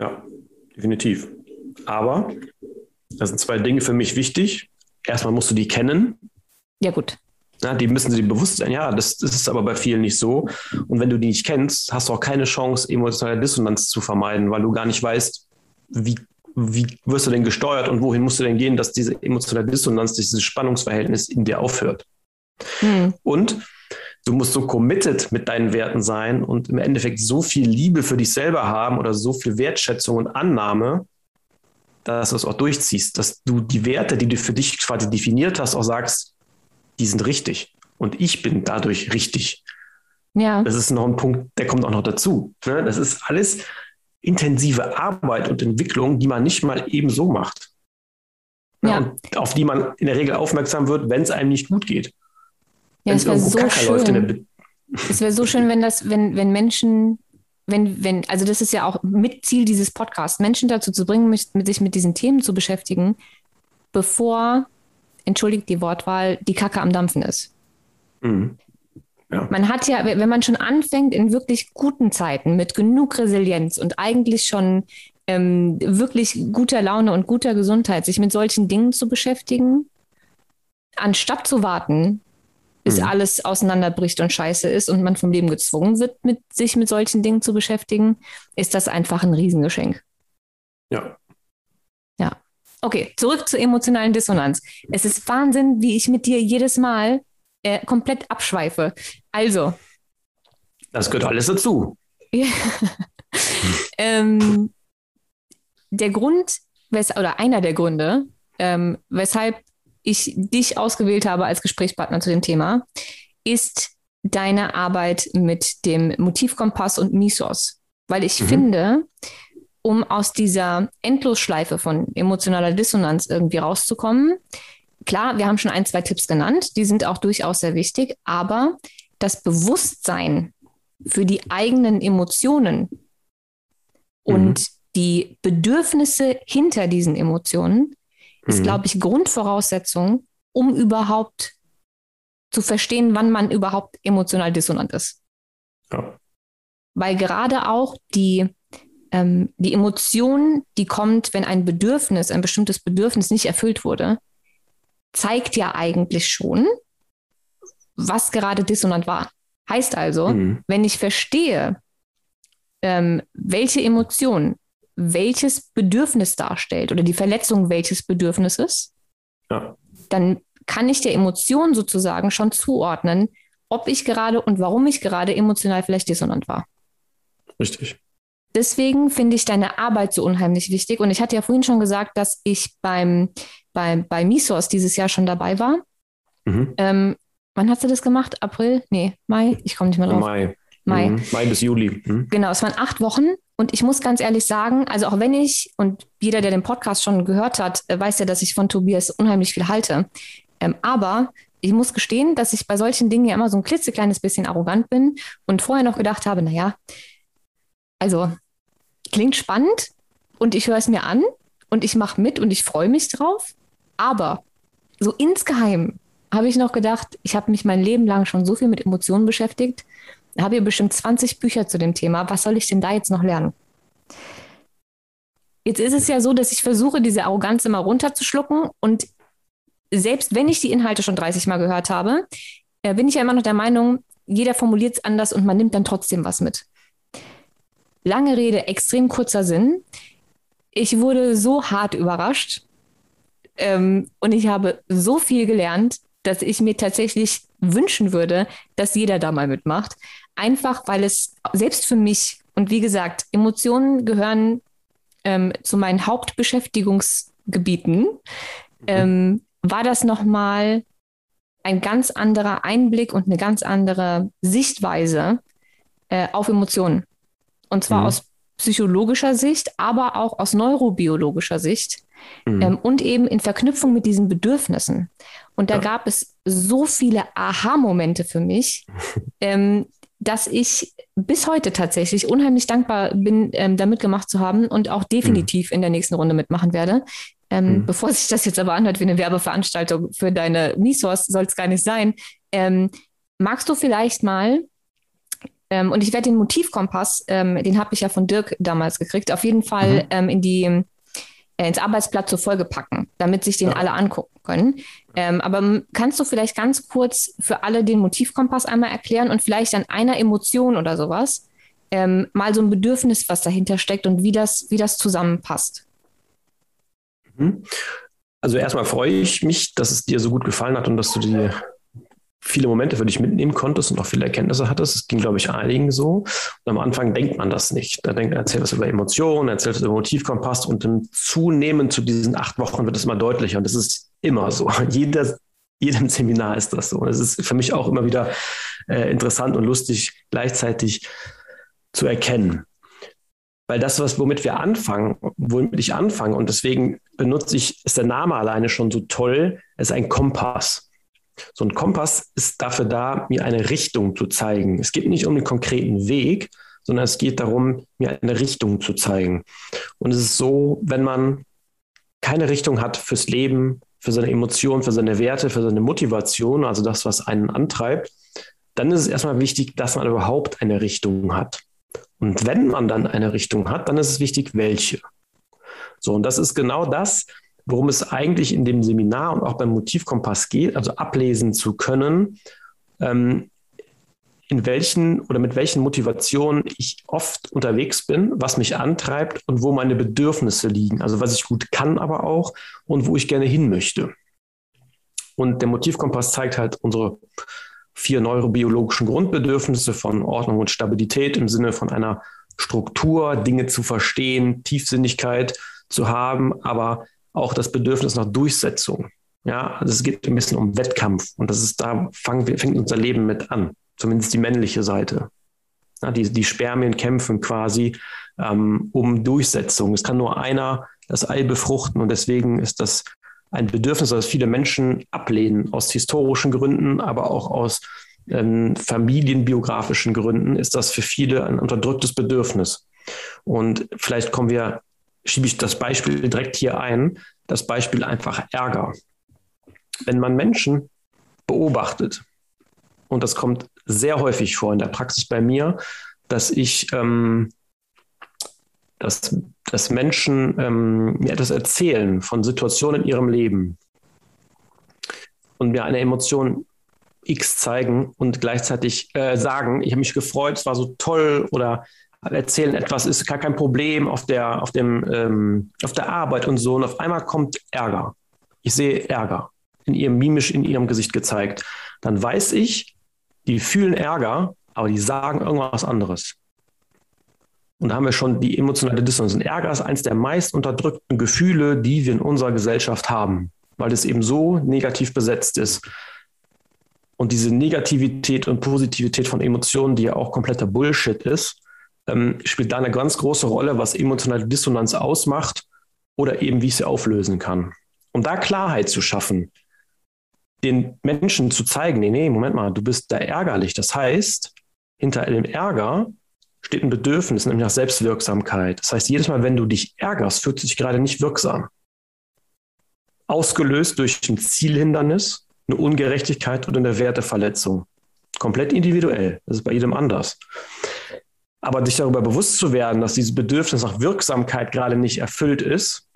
Ja, definitiv. Aber da sind zwei Dinge für mich wichtig. Erstmal musst du die kennen. Ja, gut. Ja, die müssen dir bewusst sein. Ja, das, das, ist aber bei vielen nicht so. Und wenn du die nicht kennst, hast du auch keine Chance, emotionale Dissonanz zu vermeiden, weil du gar nicht weißt, wie, wie wirst du denn gesteuert und wohin musst du denn gehen, dass diese emotionale Dissonanz, dieses Spannungsverhältnis in dir aufhört. Hm. Und du musst so committed mit deinen Werten sein und im Endeffekt so viel Liebe für dich selber haben oder so viel Wertschätzung und Annahme, dass du es auch durchziehst, dass du die Werte, die du für dich quasi definiert hast, auch sagst, die sind richtig und ich bin dadurch richtig. Ja. Das ist noch ein Punkt, der kommt auch noch dazu. Ne? Das ist alles intensive Arbeit und Entwicklung, die man nicht mal eben so macht. Ja. auf die man in der Regel aufmerksam wird, wenn es einem nicht gut geht. Ja, es wäre so schön. Es wäre so schön, wenn das, wenn, wenn Menschen, wenn, wenn, also das ist ja auch mit Ziel dieses Podcasts, Menschen dazu zu bringen, mit, sich mit diesen Themen zu beschäftigen, bevor, entschuldigt die Wortwahl, die Kacke am Dampfen ist. Mhm. Ja. Man hat ja, wenn man schon anfängt, in wirklich guten Zeiten mit genug Resilienz und eigentlich schon ähm, wirklich guter Laune und guter Gesundheit, sich mit solchen Dingen zu beschäftigen, anstatt zu warten, bis mhm. alles auseinanderbricht und scheiße ist und man vom Leben gezwungen wird, mit sich mit solchen Dingen zu beschäftigen, ist das einfach ein Riesengeschenk. Ja. Ja. Okay, zurück zur emotionalen Dissonanz. Es ist Wahnsinn, wie ich mit dir jedes Mal äh, komplett abschweife. Also. Das gehört alles dazu. ähm, der Grund, oder einer der Gründe, ähm, weshalb ich dich ausgewählt habe als Gesprächspartner zu dem Thema, ist deine Arbeit mit dem Motivkompass und Misos. Weil ich mhm. finde, um aus dieser Endlosschleife von emotionaler Dissonanz irgendwie rauszukommen, klar, wir haben schon ein, zwei Tipps genannt, die sind auch durchaus sehr wichtig, aber das Bewusstsein für die eigenen Emotionen mhm. und die Bedürfnisse hinter diesen Emotionen ist, mhm. glaube ich, Grundvoraussetzung, um überhaupt zu verstehen, wann man überhaupt emotional dissonant ist. Ja. Weil gerade auch die, ähm, die Emotion, die kommt, wenn ein Bedürfnis, ein bestimmtes Bedürfnis nicht erfüllt wurde, zeigt ja eigentlich schon, was gerade dissonant war. Heißt also, mhm. wenn ich verstehe, ähm, welche Emotion welches Bedürfnis darstellt oder die Verletzung welches Bedürfnisses, ja. dann kann ich der Emotion sozusagen schon zuordnen, ob ich gerade und warum ich gerade emotional vielleicht dissonant war. Richtig. Deswegen finde ich deine Arbeit so unheimlich wichtig. Und ich hatte ja vorhin schon gesagt, dass ich beim, beim, bei Misos dieses Jahr schon dabei war. Mhm. Ähm, wann hast du das gemacht? April? Nee, Mai? Ich komme nicht mehr drauf. Mai. Mai. Mhm. Mai bis Juli. Mhm. Genau, es waren acht Wochen. Und ich muss ganz ehrlich sagen, also auch wenn ich, und jeder, der den Podcast schon gehört hat, äh, weiß ja, dass ich von Tobias unheimlich viel halte. Ähm, aber ich muss gestehen, dass ich bei solchen Dingen ja immer so ein klitzekleines bisschen arrogant bin und vorher noch gedacht habe, naja, also klingt spannend und ich höre es mir an und ich mache mit und ich freue mich drauf. Aber so insgeheim habe ich noch gedacht, ich habe mich mein Leben lang schon so viel mit Emotionen beschäftigt, habe hier bestimmt 20 Bücher zu dem Thema. Was soll ich denn da jetzt noch lernen? Jetzt ist es ja so, dass ich versuche, diese Arroganz immer runterzuschlucken und selbst wenn ich die Inhalte schon 30 Mal gehört habe, äh, bin ich ja immer noch der Meinung, jeder formuliert es anders und man nimmt dann trotzdem was mit. Lange Rede, extrem kurzer Sinn. Ich wurde so hart überrascht ähm, und ich habe so viel gelernt, dass ich mir tatsächlich wünschen würde, dass jeder da mal mitmacht. Einfach weil es selbst für mich, und wie gesagt, Emotionen gehören ähm, zu meinen Hauptbeschäftigungsgebieten, mhm. ähm, war das nochmal ein ganz anderer Einblick und eine ganz andere Sichtweise äh, auf Emotionen. Und zwar mhm. aus psychologischer Sicht, aber auch aus neurobiologischer Sicht mhm. ähm, und eben in Verknüpfung mit diesen Bedürfnissen. Und da ja. gab es so viele Aha-Momente für mich, ähm, dass ich bis heute tatsächlich unheimlich dankbar bin, ähm, da mitgemacht zu haben und auch definitiv mhm. in der nächsten Runde mitmachen werde. Ähm, mhm. Bevor sich das jetzt aber anhört wie eine Werbeveranstaltung für deine Misos, soll es gar nicht sein. Ähm, magst du vielleicht mal ähm, und ich werde den Motivkompass, ähm, den habe ich ja von Dirk damals gekriegt, auf jeden Fall mhm. ähm, in die, ins Arbeitsblatt zur Folge packen, damit sich den ja. alle angucken können. Ähm, aber kannst du vielleicht ganz kurz für alle den Motivkompass einmal erklären und vielleicht an einer Emotion oder sowas ähm, mal so ein Bedürfnis, was dahinter steckt und wie das, wie das zusammenpasst? Mhm. Also erstmal freue ich mich, dass es dir so gut gefallen hat und dass du die viele Momente für dich mitnehmen konntest und auch viele Erkenntnisse hattest. Das ging, glaube ich, einigen so. Und am Anfang denkt man das nicht. Da denkt, er erzählt was über Emotionen, erzählt was über Motivkompass und dann zunehmend zu diesen acht Wochen wird es immer deutlicher. Und das ist immer so. Jeder, jedem Seminar ist das so. Und es ist für mich auch immer wieder äh, interessant und lustig, gleichzeitig zu erkennen. Weil das, was, womit wir anfangen, womit ich anfange, und deswegen benutze ich, ist der Name alleine schon so toll, ist ein Kompass. So ein Kompass ist dafür da, mir eine Richtung zu zeigen. Es geht nicht um den konkreten Weg, sondern es geht darum, mir eine Richtung zu zeigen. Und es ist so, wenn man keine Richtung hat fürs Leben, für seine Emotionen, für seine Werte, für seine Motivation, also das, was einen antreibt, dann ist es erstmal wichtig, dass man überhaupt eine Richtung hat. Und wenn man dann eine Richtung hat, dann ist es wichtig, welche. So, und das ist genau das, worum es eigentlich in dem Seminar und auch beim Motivkompass geht, also ablesen zu können, ähm, in welchen oder mit welchen Motivationen ich oft unterwegs bin, was mich antreibt und wo meine Bedürfnisse liegen, also was ich gut kann aber auch und wo ich gerne hin möchte. Und der Motivkompass zeigt halt unsere vier neurobiologischen Grundbedürfnisse von Ordnung und Stabilität im Sinne von einer Struktur, Dinge zu verstehen, Tiefsinnigkeit zu haben, aber auch das Bedürfnis nach Durchsetzung. Ja, also es geht ein bisschen um Wettkampf und das ist da wir, fängt unser Leben mit an, zumindest die männliche Seite. Ja, die, die Spermien kämpfen quasi ähm, um Durchsetzung. Es kann nur einer das Ei befruchten und deswegen ist das ein Bedürfnis, das viele Menschen ablehnen, aus historischen Gründen, aber auch aus ähm, familienbiografischen Gründen, ist das für viele ein unterdrücktes Bedürfnis. Und vielleicht kommen wir schiebe ich das Beispiel direkt hier ein, das Beispiel einfach Ärger. Wenn man Menschen beobachtet, und das kommt sehr häufig vor in der Praxis bei mir, dass ich, ähm, dass, dass Menschen ähm, mir etwas erzählen von Situationen in ihrem Leben und mir eine Emotion X zeigen und gleichzeitig äh, sagen, ich habe mich gefreut, es war so toll oder erzählen etwas, ist gar kein Problem auf der, auf, dem, ähm, auf der Arbeit und so. Und auf einmal kommt Ärger. Ich sehe Ärger in ihrem mimisch in ihrem Gesicht gezeigt. Dann weiß ich, die fühlen Ärger, aber die sagen irgendwas anderes. Und da haben wir schon die emotionale Dissonanz. Und Ärger ist eines der meist unterdrückten Gefühle, die wir in unserer Gesellschaft haben, weil es eben so negativ besetzt ist. Und diese Negativität und Positivität von Emotionen, die ja auch kompletter Bullshit ist, ähm, spielt da eine ganz große Rolle, was emotionale Dissonanz ausmacht oder eben wie ich sie auflösen kann. Um da Klarheit zu schaffen, den Menschen zu zeigen, nee, nee, Moment mal, du bist da ärgerlich. Das heißt, hinter dem Ärger steht ein Bedürfnis, nämlich nach Selbstwirksamkeit. Das heißt, jedes Mal, wenn du dich ärgerst, fühlt sich gerade nicht wirksam. Ausgelöst durch ein Zielhindernis, eine Ungerechtigkeit oder eine Werteverletzung. Komplett individuell. Das ist bei jedem anders. Aber sich darüber bewusst zu werden, dass dieses Bedürfnis nach Wirksamkeit gerade nicht erfüllt ist,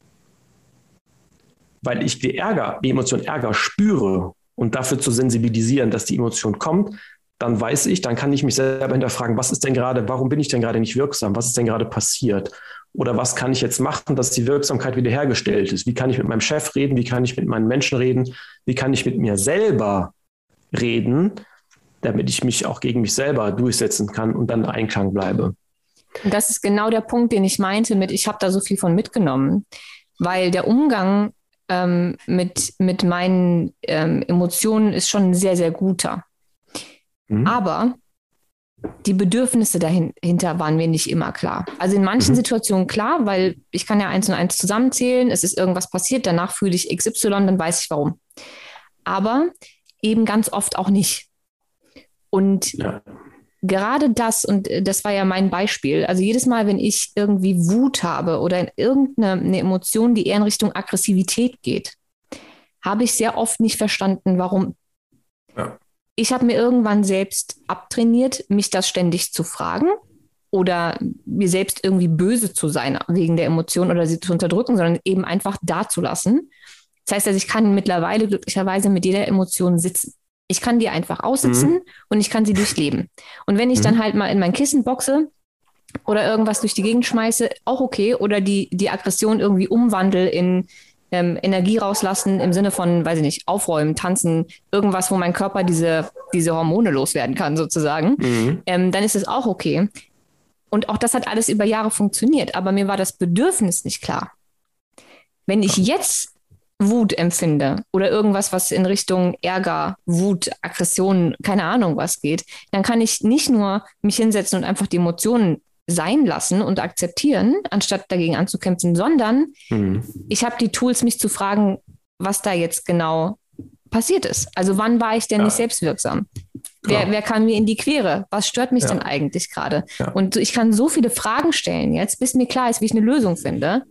weil ich die Ärger, die Emotion Ärger spüre und dafür zu sensibilisieren, dass die Emotion kommt, dann weiß ich, dann kann ich mich selber hinterfragen, was ist denn gerade, warum bin ich denn gerade nicht wirksam? Was ist denn gerade passiert? Oder was kann ich jetzt machen, dass die Wirksamkeit wiederhergestellt ist? Wie kann ich mit meinem Chef reden? Wie kann ich mit meinen Menschen reden? Wie kann ich mit mir selber reden, damit ich mich auch gegen mich selber durchsetzen kann und dann in Einklang bleibe. Und das ist genau der Punkt, den ich meinte mit, ich habe da so viel von mitgenommen, weil der Umgang ähm, mit, mit meinen ähm, Emotionen ist schon ein sehr, sehr guter. Mhm. Aber die Bedürfnisse dahinter waren mir nicht immer klar. Also in manchen mhm. Situationen klar, weil ich kann ja eins und eins zusammenzählen, es ist irgendwas passiert, danach fühle ich XY, dann weiß ich warum. Aber eben ganz oft auch nicht. Und ja. gerade das, und äh, das war ja mein Beispiel, also jedes Mal, wenn ich irgendwie Wut habe oder irgendeine Emotion, die eher in Richtung Aggressivität geht, habe ich sehr oft nicht verstanden, warum. Ja. Ich habe mir irgendwann selbst abtrainiert, mich das ständig zu fragen oder mir selbst irgendwie böse zu sein wegen der Emotion oder sie zu unterdrücken, sondern eben einfach da zu lassen. Das heißt, also ich kann mittlerweile glücklicherweise mit jeder Emotion sitzen. Ich kann die einfach aussitzen mhm. und ich kann sie durchleben. Und wenn ich mhm. dann halt mal in mein Kissen boxe oder irgendwas durch die Gegend schmeiße, auch okay. Oder die, die Aggression irgendwie umwandle in ähm, Energie rauslassen im Sinne von, weiß ich nicht, aufräumen, tanzen, irgendwas, wo mein Körper diese, diese Hormone loswerden kann, sozusagen, mhm. ähm, dann ist es auch okay. Und auch das hat alles über Jahre funktioniert, aber mir war das Bedürfnis nicht klar. Wenn ich jetzt Wut empfinde oder irgendwas, was in Richtung Ärger, Wut, Aggression, keine Ahnung was geht, dann kann ich nicht nur mich hinsetzen und einfach die Emotionen sein lassen und akzeptieren, anstatt dagegen anzukämpfen, sondern mhm. ich habe die Tools, mich zu fragen, was da jetzt genau passiert ist. Also wann war ich denn ja. nicht selbstwirksam? Wer, wer kam mir in die Quere? Was stört mich ja. denn eigentlich gerade? Ja. Und ich kann so viele Fragen stellen jetzt, bis mir klar ist, wie ich eine Lösung finde.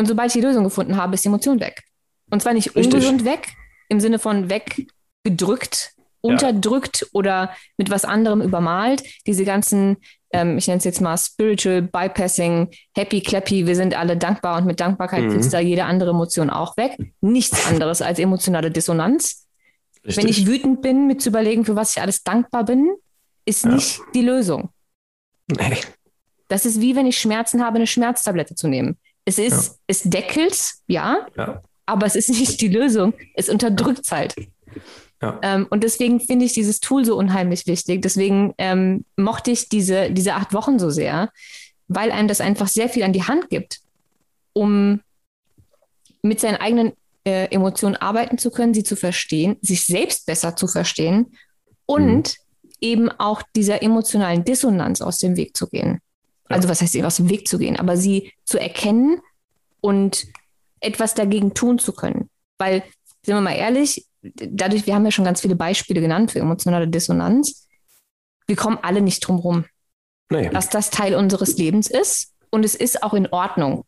Und sobald ich die Lösung gefunden habe, ist die Emotion weg. Und zwar nicht Richtig. ungesund weg, im Sinne von weggedrückt, unterdrückt ja. oder mit was anderem übermalt. Diese ganzen, ähm, ich nenne es jetzt mal Spiritual Bypassing, Happy Clappy, wir sind alle dankbar und mit Dankbarkeit mhm. kriegst da jede andere Emotion auch weg. Nichts anderes als emotionale Dissonanz. Richtig. Wenn ich wütend bin, mit zu überlegen, für was ich alles dankbar bin, ist ja. nicht die Lösung. Nee. Das ist wie wenn ich Schmerzen habe, eine Schmerztablette zu nehmen. Es ist, ja. es deckelt, ja, ja, aber es ist nicht die Lösung. Es unterdrückt es halt. Ja. Ähm, und deswegen finde ich dieses Tool so unheimlich wichtig. Deswegen ähm, mochte ich diese, diese acht Wochen so sehr, weil einem das einfach sehr viel an die Hand gibt, um mit seinen eigenen äh, Emotionen arbeiten zu können, sie zu verstehen, sich selbst besser zu verstehen und mhm. eben auch dieser emotionalen Dissonanz aus dem Weg zu gehen. Also was heißt, aus dem Weg zu gehen, aber sie zu erkennen und etwas dagegen tun zu können. Weil, sind wir mal ehrlich, dadurch, wir haben ja schon ganz viele Beispiele genannt für emotionale Dissonanz. Wir kommen alle nicht drum rum, nee. dass das Teil unseres Lebens ist und es ist auch in Ordnung.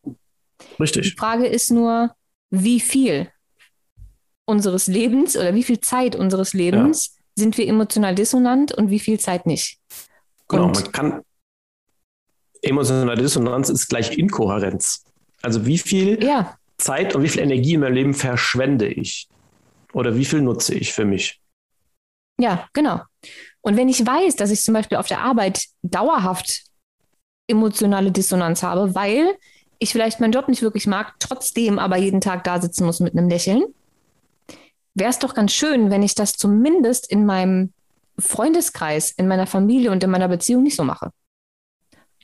Richtig. Die Frage ist nur, wie viel unseres Lebens oder wie viel Zeit unseres Lebens sind wir emotional dissonant und wie viel Zeit nicht. Genau, und man kann emotionale Dissonanz ist gleich Inkohärenz. Also wie viel ja. Zeit und wie viel Energie in meinem Leben verschwende ich? Oder wie viel nutze ich für mich? Ja, genau. Und wenn ich weiß, dass ich zum Beispiel auf der Arbeit dauerhaft emotionale Dissonanz habe, weil ich vielleicht meinen Job nicht wirklich mag, trotzdem aber jeden Tag da sitzen muss mit einem Lächeln, wäre es doch ganz schön, wenn ich das zumindest in meinem Freundeskreis, in meiner Familie und in meiner Beziehung nicht so mache.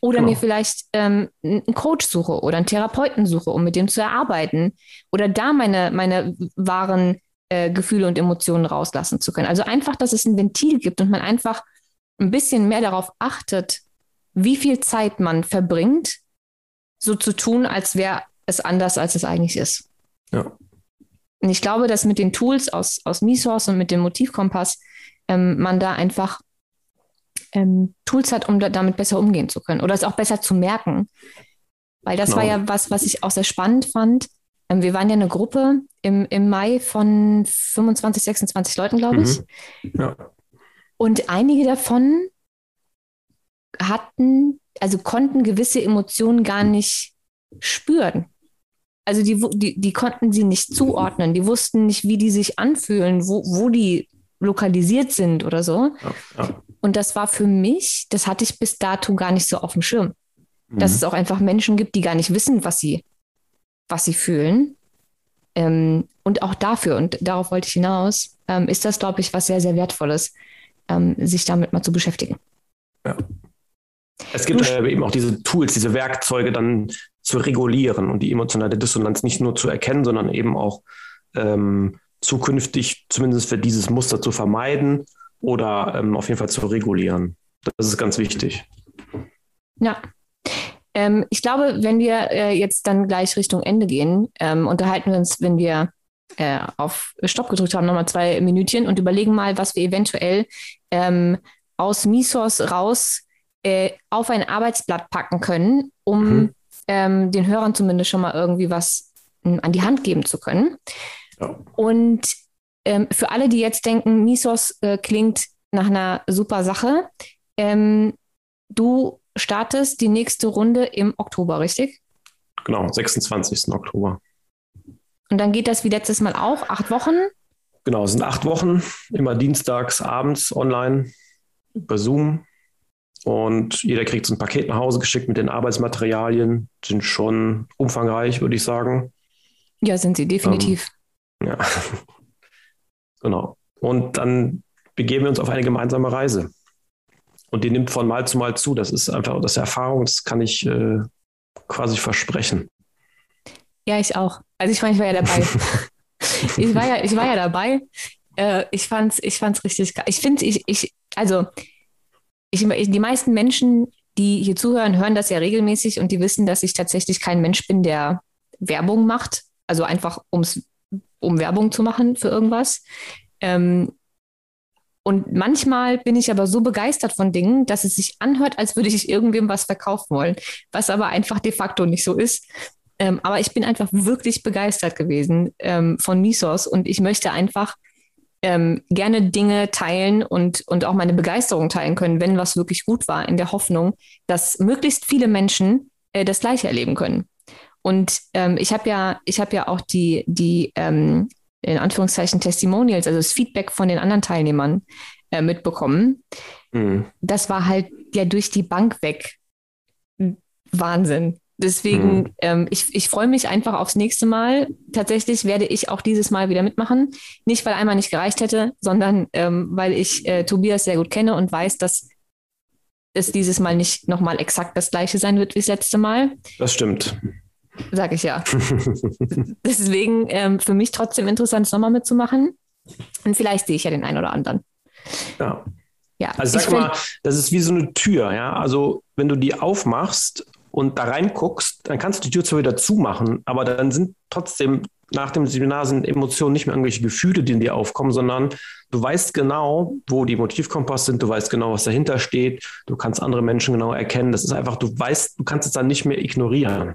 Oder genau. mir vielleicht ähm, einen Coach suche oder einen Therapeuten suche, um mit dem zu erarbeiten. Oder da meine, meine wahren äh, Gefühle und Emotionen rauslassen zu können. Also einfach, dass es ein Ventil gibt und man einfach ein bisschen mehr darauf achtet, wie viel Zeit man verbringt, so zu tun, als wäre es anders, als es eigentlich ist. Ja. Und ich glaube, dass mit den Tools aus, aus MiSource und mit dem Motivkompass ähm, man da einfach ähm, Tools hat, um da, damit besser umgehen zu können oder es auch besser zu merken. Weil das genau. war ja was, was ich auch sehr spannend fand. Ähm, wir waren ja eine Gruppe im, im Mai von 25, 26 Leuten, glaube ich. Mhm. Ja. Und einige davon hatten, also konnten gewisse Emotionen gar nicht spüren. Also die, die, die konnten sie nicht zuordnen. Die wussten nicht, wie die sich anfühlen, wo, wo die lokalisiert sind oder so. Ja, ja. Und das war für mich, das hatte ich bis dato gar nicht so auf dem Schirm. Mhm. Dass es auch einfach Menschen gibt, die gar nicht wissen, was sie, was sie fühlen. Ähm, und auch dafür, und darauf wollte ich hinaus, ähm, ist das, glaube ich, was sehr, sehr Wertvolles, ähm, sich damit mal zu beschäftigen. Ja. Es gibt äh, eben auch diese Tools, diese Werkzeuge dann zu regulieren und die emotionale Dissonanz nicht nur zu erkennen, sondern eben auch ähm, zukünftig zumindest für dieses Muster zu vermeiden oder ähm, auf jeden Fall zu regulieren. Das ist ganz wichtig. Ja. Ähm, ich glaube, wenn wir äh, jetzt dann gleich Richtung Ende gehen, ähm, unterhalten wir uns, wenn wir äh, auf Stopp gedrückt haben, nochmal zwei Minütchen und überlegen mal, was wir eventuell ähm, aus Misos raus äh, auf ein Arbeitsblatt packen können, um mhm. Ähm, den Hörern zumindest schon mal irgendwie was hm, an die Hand geben zu können. Ja. Und ähm, für alle, die jetzt denken, Misos äh, klingt nach einer super Sache, ähm, du startest die nächste Runde im Oktober, richtig? Genau, 26. Oktober. Und dann geht das wie letztes Mal auch, acht Wochen? Genau, es sind acht Wochen, immer dienstags abends online über Zoom. Und jeder kriegt so ein Paket nach Hause geschickt mit den Arbeitsmaterialien. Sind schon umfangreich, würde ich sagen. Ja, sind sie definitiv. Ähm, ja. Genau. Und dann begeben wir uns auf eine gemeinsame Reise. Und die nimmt von Mal zu Mal zu. Das ist einfach das Erfahrung, das kann ich äh, quasi versprechen. Ja, ich auch. Also ich meine, ich war ja dabei. ich, war ja, ich war ja dabei. Äh, ich fand's, ich fand's richtig geil. Ich finde, ich, ich, also ich, die meisten Menschen, die hier zuhören, hören das ja regelmäßig und die wissen, dass ich tatsächlich kein Mensch bin, der Werbung macht. Also einfach ums um Werbung zu machen für irgendwas. Ähm, und manchmal bin ich aber so begeistert von Dingen, dass es sich anhört, als würde ich irgendwem was verkaufen wollen, was aber einfach de facto nicht so ist. Ähm, aber ich bin einfach wirklich begeistert gewesen ähm, von Misos und ich möchte einfach ähm, gerne Dinge teilen und, und auch meine Begeisterung teilen können, wenn was wirklich gut war, in der Hoffnung, dass möglichst viele Menschen äh, das Gleiche erleben können. Und ähm, ich habe ja, ich habe ja auch die, die ähm, in Anführungszeichen Testimonials, also das Feedback von den anderen Teilnehmern äh, mitbekommen. Mhm. Das war halt ja durch die Bank weg. Wahnsinn. Deswegen, mhm. ähm, ich, ich freue mich einfach aufs nächste Mal. Tatsächlich werde ich auch dieses Mal wieder mitmachen. Nicht, weil einmal nicht gereicht hätte, sondern ähm, weil ich äh, Tobias sehr gut kenne und weiß, dass es dieses Mal nicht nochmal exakt das gleiche sein wird wie das letzte Mal. Das stimmt sag ich ja. Deswegen ähm, für mich trotzdem interessant, es nochmal mitzumachen. Und vielleicht sehe ich ja den einen oder anderen. Ja. Ja, also sag mal, das ist wie so eine Tür, ja. Also wenn du die aufmachst und da reinguckst, dann kannst du die Tür zwar wieder zumachen, aber dann sind trotzdem nach dem Seminar sind Emotionen nicht mehr irgendwelche Gefühle, die in dir aufkommen, sondern du weißt genau, wo die Motivkompass sind, du weißt genau, was dahinter steht, du kannst andere Menschen genau erkennen. Das ist einfach, du weißt, du kannst es dann nicht mehr ignorieren.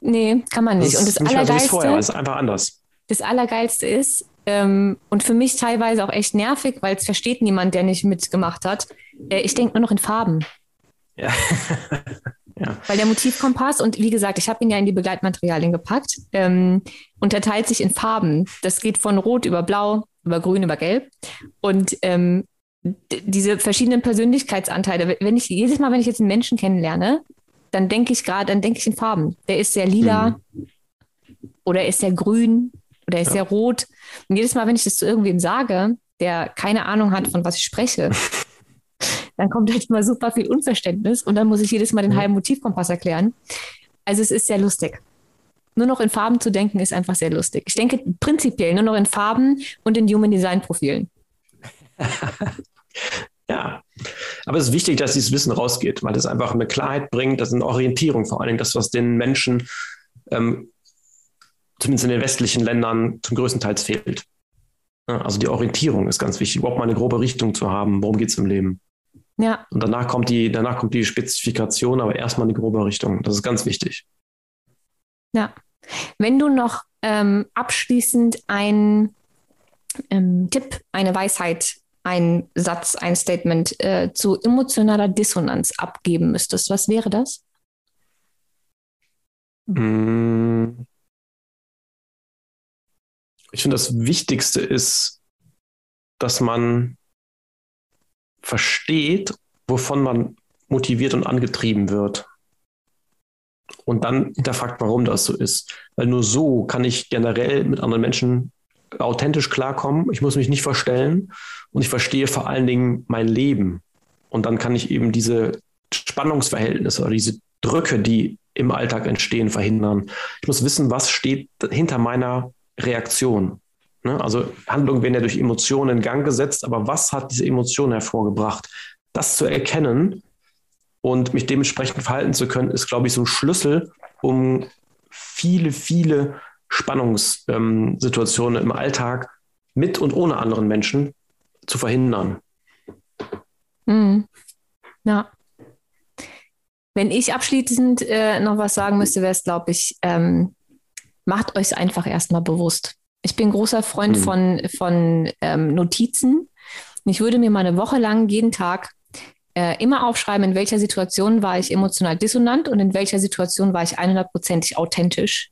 Nee, kann man nicht. Das und das nicht Allergeilste. Vorher, ist einfach anders. Das Allergeilste ist, ähm, und für mich teilweise auch echt nervig, weil es versteht niemand, der nicht mitgemacht hat. Äh, ich denke nur noch in Farben. Ja. ja. Weil der Motivkompass, und wie gesagt, ich habe ihn ja in die Begleitmaterialien gepackt, ähm, unterteilt sich in Farben. Das geht von Rot über Blau, über Grün, über Gelb. Und ähm, diese verschiedenen Persönlichkeitsanteile, wenn ich jedes Mal, wenn ich jetzt einen Menschen kennenlerne, dann denke ich gerade, dann denke ich in Farben. Der ist sehr lila mhm. oder ist sehr grün oder ist ja. sehr rot. Und jedes Mal, wenn ich das zu irgendwem sage, der keine Ahnung hat, von was ich spreche, dann kommt halt immer super viel Unverständnis und dann muss ich jedes Mal den halben Motivkompass erklären. Also es ist sehr lustig. Nur noch in Farben zu denken, ist einfach sehr lustig. Ich denke prinzipiell nur noch in Farben und in Human Design Profilen. ja, aber es ist wichtig, dass dieses Wissen rausgeht, weil es einfach eine Klarheit bringt, das ist eine Orientierung, vor allen Dingen das, was den Menschen, ähm, zumindest in den westlichen Ländern, zum größten Teil fehlt. Also die Orientierung ist ganz wichtig, überhaupt mal eine grobe Richtung zu haben, worum geht es im Leben. Ja. Und danach kommt die, danach kommt die Spezifikation, aber erstmal eine grobe Richtung. Das ist ganz wichtig. Ja. Wenn du noch ähm, abschließend einen ähm, Tipp, eine Weisheit ein Satz, ein Statement äh, zu emotionaler Dissonanz abgeben müsstest, was wäre das? Hm. Ich finde, das Wichtigste ist, dass man versteht, wovon man motiviert und angetrieben wird. Und dann hinterfragt, warum das so ist. Weil nur so kann ich generell mit anderen Menschen authentisch klarkommen. Ich muss mich nicht verstellen und ich verstehe vor allen Dingen mein Leben. Und dann kann ich eben diese Spannungsverhältnisse oder diese Drücke, die im Alltag entstehen, verhindern. Ich muss wissen, was steht hinter meiner Reaktion. Ne? Also Handlungen werden ja durch Emotionen in Gang gesetzt, aber was hat diese Emotion hervorgebracht? Das zu erkennen und mich dementsprechend verhalten zu können, ist, glaube ich, so ein Schlüssel, um viele, viele Spannungssituationen im Alltag mit und ohne anderen Menschen zu verhindern. Mhm. Ja. Wenn ich abschließend äh, noch was sagen müsste, wäre es, glaube ich, ähm, macht euch einfach erstmal bewusst. Ich bin großer Freund mhm. von, von ähm, Notizen. Ich würde mir mal eine Woche lang jeden Tag äh, immer aufschreiben, in welcher Situation war ich emotional dissonant und in welcher Situation war ich 100%ig authentisch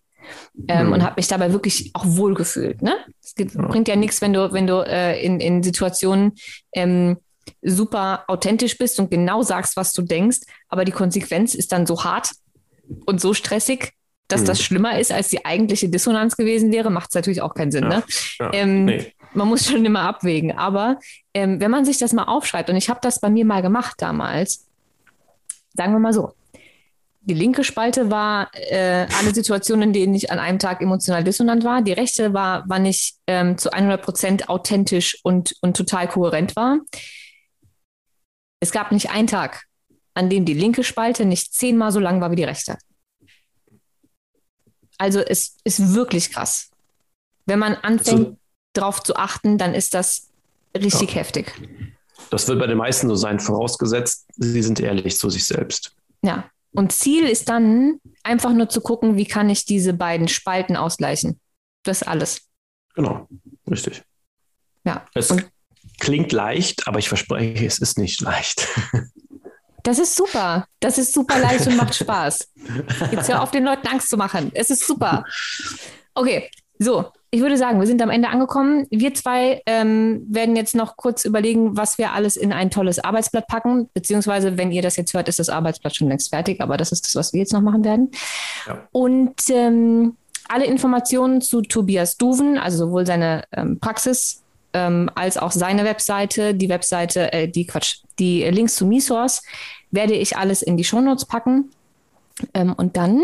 ähm, mhm. und habe mich dabei wirklich auch wohlgefühlt. Ne? Es gibt, ja. bringt ja nichts, wenn du, wenn du äh, in, in Situationen ähm, super authentisch bist und genau sagst, was du denkst, aber die Konsequenz ist dann so hart und so stressig, dass mhm. das schlimmer ist, als die eigentliche Dissonanz gewesen wäre, macht es natürlich auch keinen Sinn. Ja. Ne? Ja. Ähm, nee. Man muss schon immer abwägen. Aber ähm, wenn man sich das mal aufschreibt, und ich habe das bei mir mal gemacht damals, sagen wir mal so, die linke Spalte war äh, alle Situationen, in denen ich an einem Tag emotional dissonant war. Die rechte war, wann ich ähm, zu 100 Prozent authentisch und, und total kohärent war. Es gab nicht einen Tag, an dem die linke Spalte nicht zehnmal so lang war wie die rechte. Also es ist wirklich krass. Wenn man anfängt, so, darauf zu achten, dann ist das richtig ja. heftig. Das wird bei den meisten so sein, vorausgesetzt, sie sind ehrlich zu sich selbst. Ja, und Ziel ist dann einfach nur zu gucken, wie kann ich diese beiden Spalten ausgleichen. Das ist alles. Genau, richtig. Ja. Es und klingt leicht, aber ich verspreche, es ist nicht leicht. Das ist super. Das ist super leicht und macht Spaß. Jetzt hör auf, den Leuten Angst zu machen. Es ist super. Okay, so, ich würde sagen, wir sind am Ende angekommen. Wir zwei ähm, werden jetzt noch kurz überlegen, was wir alles in ein tolles Arbeitsblatt packen. Beziehungsweise, wenn ihr das jetzt hört, ist das Arbeitsblatt schon längst fertig. Aber das ist das, was wir jetzt noch machen werden. Ja. Und ähm, alle Informationen zu Tobias Duven, also sowohl seine ähm, Praxis ähm, als auch seine Webseite, die Webseite, äh, die Quatsch, die Links zu MeSource, werde ich alles in die Shownotes packen. Ähm, und dann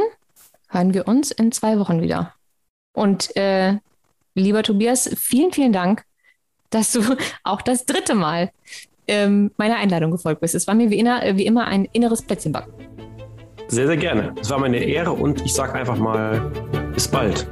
hören wir uns in zwei Wochen wieder. Und äh, lieber Tobias, vielen, vielen Dank, dass du auch das dritte Mal ähm, meiner Einladung gefolgt bist. Es war mir wie, inner, wie immer ein inneres Plätzchenbacken. Sehr, sehr gerne. Es war meine Ehre und ich sage einfach mal bis bald.